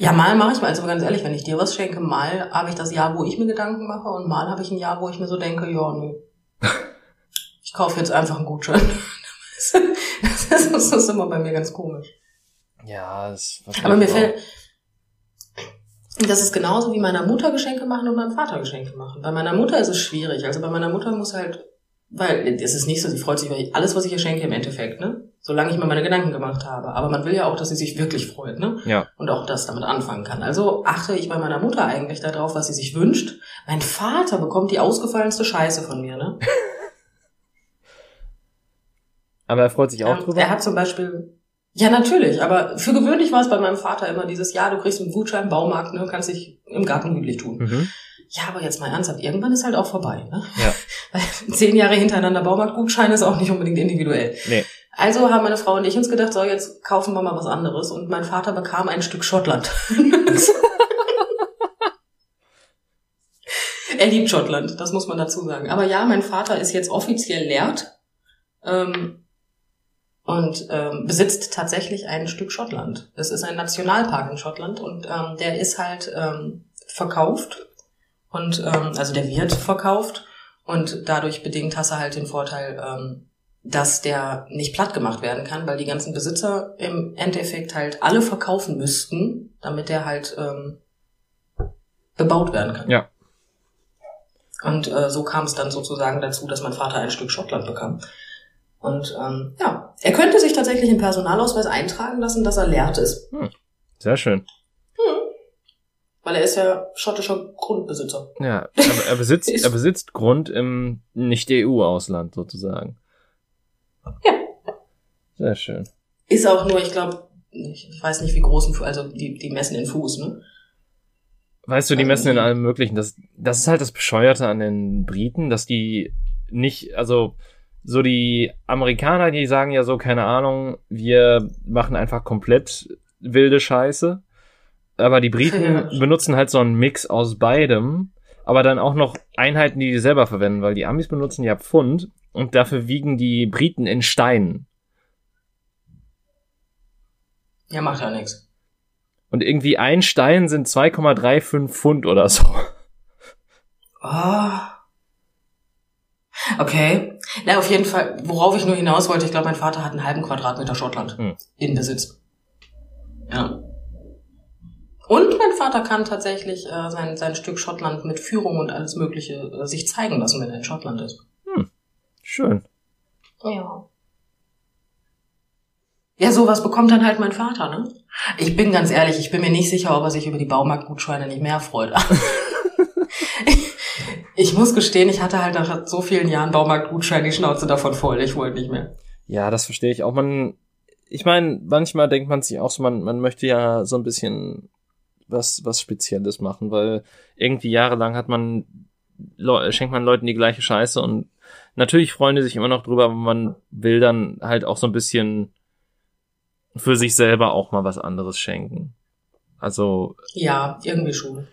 [SPEAKER 1] Ja, mal mache ich mal, also ganz ehrlich, wenn ich dir was schenke, mal habe ich das Jahr, wo ich mir Gedanken mache und mal habe ich ein Jahr, wo ich mir so denke, ja, nö. Ich kaufe jetzt einfach einen Gutschein. Das ist, immer bei mir ganz komisch.
[SPEAKER 2] Ja, das
[SPEAKER 1] Aber mir fällt, das ist genauso wie meiner Mutter Geschenke machen und meinem Vater Geschenke machen. Bei meiner Mutter ist es schwierig. Also bei meiner Mutter muss halt, weil es ist nicht so, sie freut sich über alles, was ich ihr schenke im Endeffekt, ne? Solange ich mir meine Gedanken gemacht habe. Aber man will ja auch, dass sie sich wirklich freut, ne?
[SPEAKER 2] Ja.
[SPEAKER 1] Und auch das damit anfangen kann. Also achte ich bei meiner Mutter eigentlich darauf, was sie sich wünscht. Mein Vater bekommt die ausgefallenste Scheiße von mir, ne?
[SPEAKER 2] Aber er freut sich auch
[SPEAKER 1] Ähm,
[SPEAKER 2] drüber.
[SPEAKER 1] Er hat zum Beispiel, ja natürlich, aber für gewöhnlich war es bei meinem Vater immer dieses, ja, du kriegst einen Gutschein im Baumarkt, ne, kannst dich im Garten gemütlich tun.
[SPEAKER 2] Mhm.
[SPEAKER 1] Ja, aber jetzt mal ernsthaft, irgendwann ist halt auch vorbei, ne?
[SPEAKER 2] Ja.
[SPEAKER 1] Weil zehn Jahre hintereinander Baumarktgutschein ist auch nicht unbedingt individuell.
[SPEAKER 2] Nee.
[SPEAKER 1] Also haben meine Frau und ich uns gedacht, so, jetzt kaufen wir mal was anderes. Und mein Vater bekam ein Stück Schottland. er liebt Schottland, das muss man dazu sagen. Aber ja, mein Vater ist jetzt offiziell lehrt. Ähm, und ähm, besitzt tatsächlich ein Stück Schottland. Es ist ein Nationalpark in Schottland und ähm, der ist halt ähm, verkauft und ähm, also der wird verkauft und dadurch bedingt hast du halt den Vorteil, ähm, dass der nicht platt gemacht werden kann, weil die ganzen Besitzer im Endeffekt halt alle verkaufen müssten, damit der halt ähm, bebaut werden kann.
[SPEAKER 2] Ja.
[SPEAKER 1] Und äh, so kam es dann sozusagen dazu, dass mein Vater ein Stück Schottland bekam. Und ähm, ja, er könnte sich tatsächlich im Personalausweis eintragen lassen, dass er lehrt ist.
[SPEAKER 2] Sehr schön.
[SPEAKER 1] Weil er ist ja schottischer Grundbesitzer.
[SPEAKER 2] Ja, aber er besitzt, er besitzt Grund im Nicht-EU-Ausland sozusagen.
[SPEAKER 1] Ja.
[SPEAKER 2] Sehr schön.
[SPEAKER 1] Ist auch nur, ich glaube, ich ich weiß nicht, wie groß, ein Fu- also die, die messen in Fuß, ne?
[SPEAKER 2] Weißt du, die
[SPEAKER 1] Also
[SPEAKER 2] messen in allem Möglichen. Das, das ist halt das Bescheuerte an den Briten, dass die nicht, also so die Amerikaner, die sagen ja so, keine Ahnung, wir machen einfach komplett wilde Scheiße. Aber die Briten
[SPEAKER 1] Ja.
[SPEAKER 2] benutzen halt so einen Mix aus beidem, aber dann auch noch Einheiten, die die selber verwenden, weil die Amis benutzen ja Pfund und dafür wiegen die Briten in Steinen.
[SPEAKER 1] Ja, macht ja nichts.
[SPEAKER 2] Und irgendwie ein Stein sind 2,35 Pfund oder so.
[SPEAKER 1] Ah. Okay. Na, auf jeden Fall, worauf ich nur hinaus wollte, ich glaube, mein Vater hat einen halben Quadratmeter Schottland
[SPEAKER 2] Hm.
[SPEAKER 1] in Besitz. Ja. Und mein Vater kann tatsächlich äh, sein, sein Stück Schottland mit Führung und alles Mögliche äh, sich zeigen lassen, wenn er in Schottland ist.
[SPEAKER 2] Schön.
[SPEAKER 1] Ja. Ja, sowas bekommt dann halt mein Vater, ne? Ich bin ganz ehrlich, ich bin mir nicht sicher, ob er sich über die Baumarktgutscheine nicht mehr freut. ich muss gestehen, ich hatte halt nach so vielen Jahren Baumarktgutschein die Schnauze davon voll. Ich wollte nicht mehr.
[SPEAKER 2] Ja, das verstehe ich auch. Man, ich meine, manchmal denkt man sich auch so, man, man möchte ja so ein bisschen was, was Spezielles machen, weil irgendwie jahrelang hat man, schenkt man Leuten die gleiche Scheiße und natürlich freuen die sich immer noch drüber, aber man will dann halt auch so ein bisschen für sich selber auch mal was anderes schenken. Also,
[SPEAKER 1] Ja, irgendwie schon.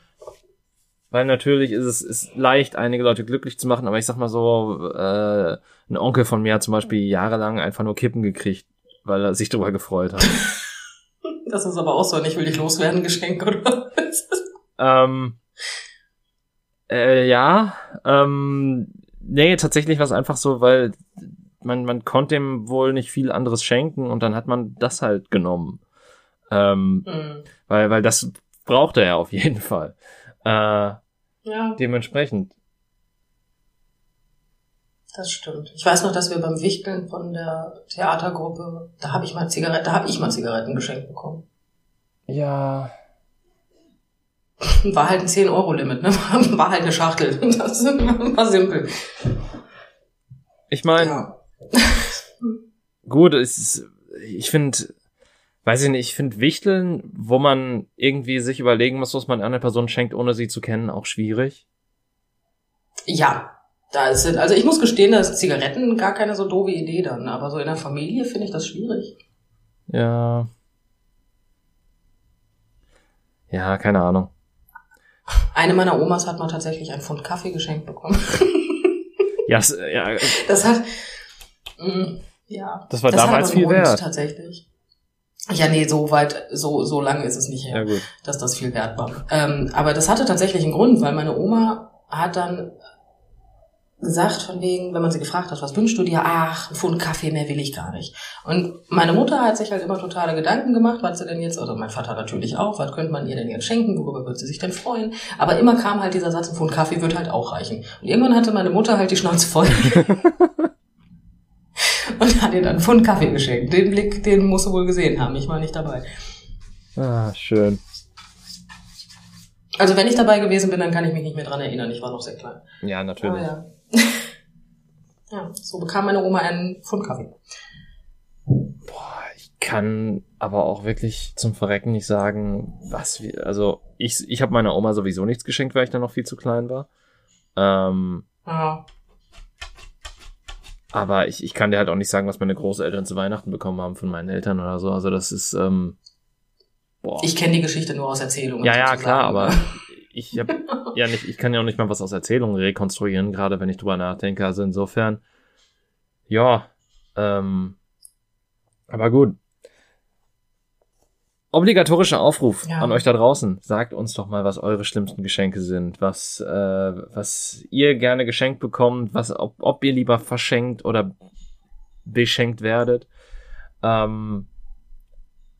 [SPEAKER 2] Weil natürlich ist es ist leicht, einige Leute glücklich zu machen, aber ich sag mal so, äh, ein Onkel von mir hat zum Beispiel jahrelang einfach nur Kippen gekriegt, weil er sich darüber gefreut hat.
[SPEAKER 1] Das ist aber auch so, nicht will ich loswerden, Geschenk oder was?
[SPEAKER 2] ähm, äh, ja, ähm, nee, tatsächlich war es einfach so, weil man, man konnte ihm wohl nicht viel anderes schenken und dann hat man das halt genommen. Ähm,
[SPEAKER 1] Hm.
[SPEAKER 2] weil, weil das brauchte er auf jeden Fall. Äh,
[SPEAKER 1] Ja,
[SPEAKER 2] dementsprechend.
[SPEAKER 1] das stimmt. Ich weiß noch, dass wir beim Wichteln von der Theatergruppe, da habe ich mal Zigaretten, da habe ich mal Zigaretten geschenkt bekommen.
[SPEAKER 2] Ja,
[SPEAKER 1] War halt ein 10-Euro-Limit, ne? War halt eine Schachtel. Das war simpel.
[SPEAKER 2] ich meine,
[SPEAKER 1] Ja.
[SPEAKER 2] gut, es ist, ich finde, weiß ich nicht, ich finde Wichteln, wo man irgendwie sich überlegen muss, was man einer Person schenkt, ohne sie zu kennen, auch schwierig.
[SPEAKER 1] Ja. Da sind, also ich muss gestehen, da ist Zigaretten gar keine so doofe Idee dann. Aber so in der Familie finde ich das schwierig.
[SPEAKER 2] Ja. Ja, keine Ahnung.
[SPEAKER 1] Eine meiner Omas hat mal tatsächlich ein Pfund Kaffee geschenkt bekommen.
[SPEAKER 2] Ja, das, ja,
[SPEAKER 1] Das hat, mm, ja.
[SPEAKER 2] Das war
[SPEAKER 1] hat
[SPEAKER 2] damals
[SPEAKER 1] einen
[SPEAKER 2] viel
[SPEAKER 1] Grund,
[SPEAKER 2] wert.
[SPEAKER 1] Tatsächlich. Ja, nee, so weit, so, so lange ist es nicht her
[SPEAKER 2] ja
[SPEAKER 1] dass das viel wert war. Ähm, aber das hatte tatsächlich einen Grund, weil meine Oma hat dann gesagt, von wegen, wenn man sie gefragt hat, was wünschst du dir? Ach, ein Pfund Kaffee mehr will ich gar nicht. Und meine Mutter hat sich halt immer totale Gedanken gemacht, was sie denn jetzt, also mein Vater natürlich auch, was könnte man ihr denn jetzt schenken, worüber würde sie sich denn freuen? Aber immer kam halt dieser Satz, ein Pfund Kaffee wird halt auch reichen. Und irgendwann hatte meine Mutter halt die Schnauze voll. Und hat ihr dann einen Pfund Kaffee geschenkt. Den Blick, den musst du wohl gesehen haben. Ich war nicht dabei.
[SPEAKER 2] Ah, schön.
[SPEAKER 1] Also wenn ich dabei gewesen bin, dann kann ich mich nicht mehr dran erinnern. Ich war noch sehr klein.
[SPEAKER 2] Ja, natürlich.
[SPEAKER 1] Ah, ja. ja, so bekam meine Oma einen Pfund Kaffee.
[SPEAKER 2] Boah, ich kann aber auch wirklich zum Verrecken nicht sagen, was wir, also ich, ich habe meiner Oma sowieso nichts geschenkt, weil ich da noch viel zu klein war. Ähm,
[SPEAKER 1] Ja.
[SPEAKER 2] Aber ich, ich kann dir halt auch nicht sagen, was meine Großeltern zu Weihnachten bekommen haben von meinen Eltern oder so. Also das ist, ähm, boah.
[SPEAKER 1] Ich kenne die Geschichte nur aus Erzählungen.
[SPEAKER 2] ja, ja, klar, aber ich hab, ja nicht, ich kann ja auch nicht mal was aus Erzählungen rekonstruieren, gerade wenn ich drüber nachdenke. Also insofern, ja, ähm, aber gut. Obligatorischer Aufruf
[SPEAKER 1] Ja.
[SPEAKER 2] an euch da draußen. Sagt uns doch mal, was eure schlimmsten Geschenke sind, was, äh, was ihr gerne geschenkt bekommt, was, ob, ob ihr lieber verschenkt oder beschenkt werdet. Ähm,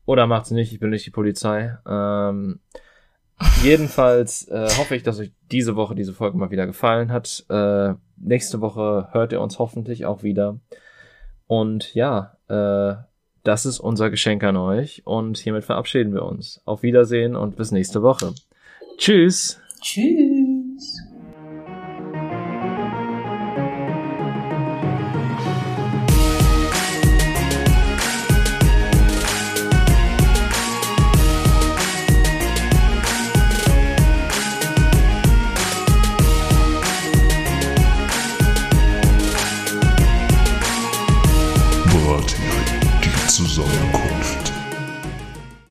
[SPEAKER 2] oder macht's nicht, ich bin nicht die Polizei. Ähm, jedenfalls äh, hoffe ich, dass euch diese Woche diese Folge mal wieder gefallen hat. Äh, nächste Woche hört ihr uns hoffentlich auch wieder. Und ja, äh, das ist unser Geschenk an euch und hiermit verabschieden wir uns. Auf Wiedersehen und bis nächste Woche. Tschüss!
[SPEAKER 1] Tschüss.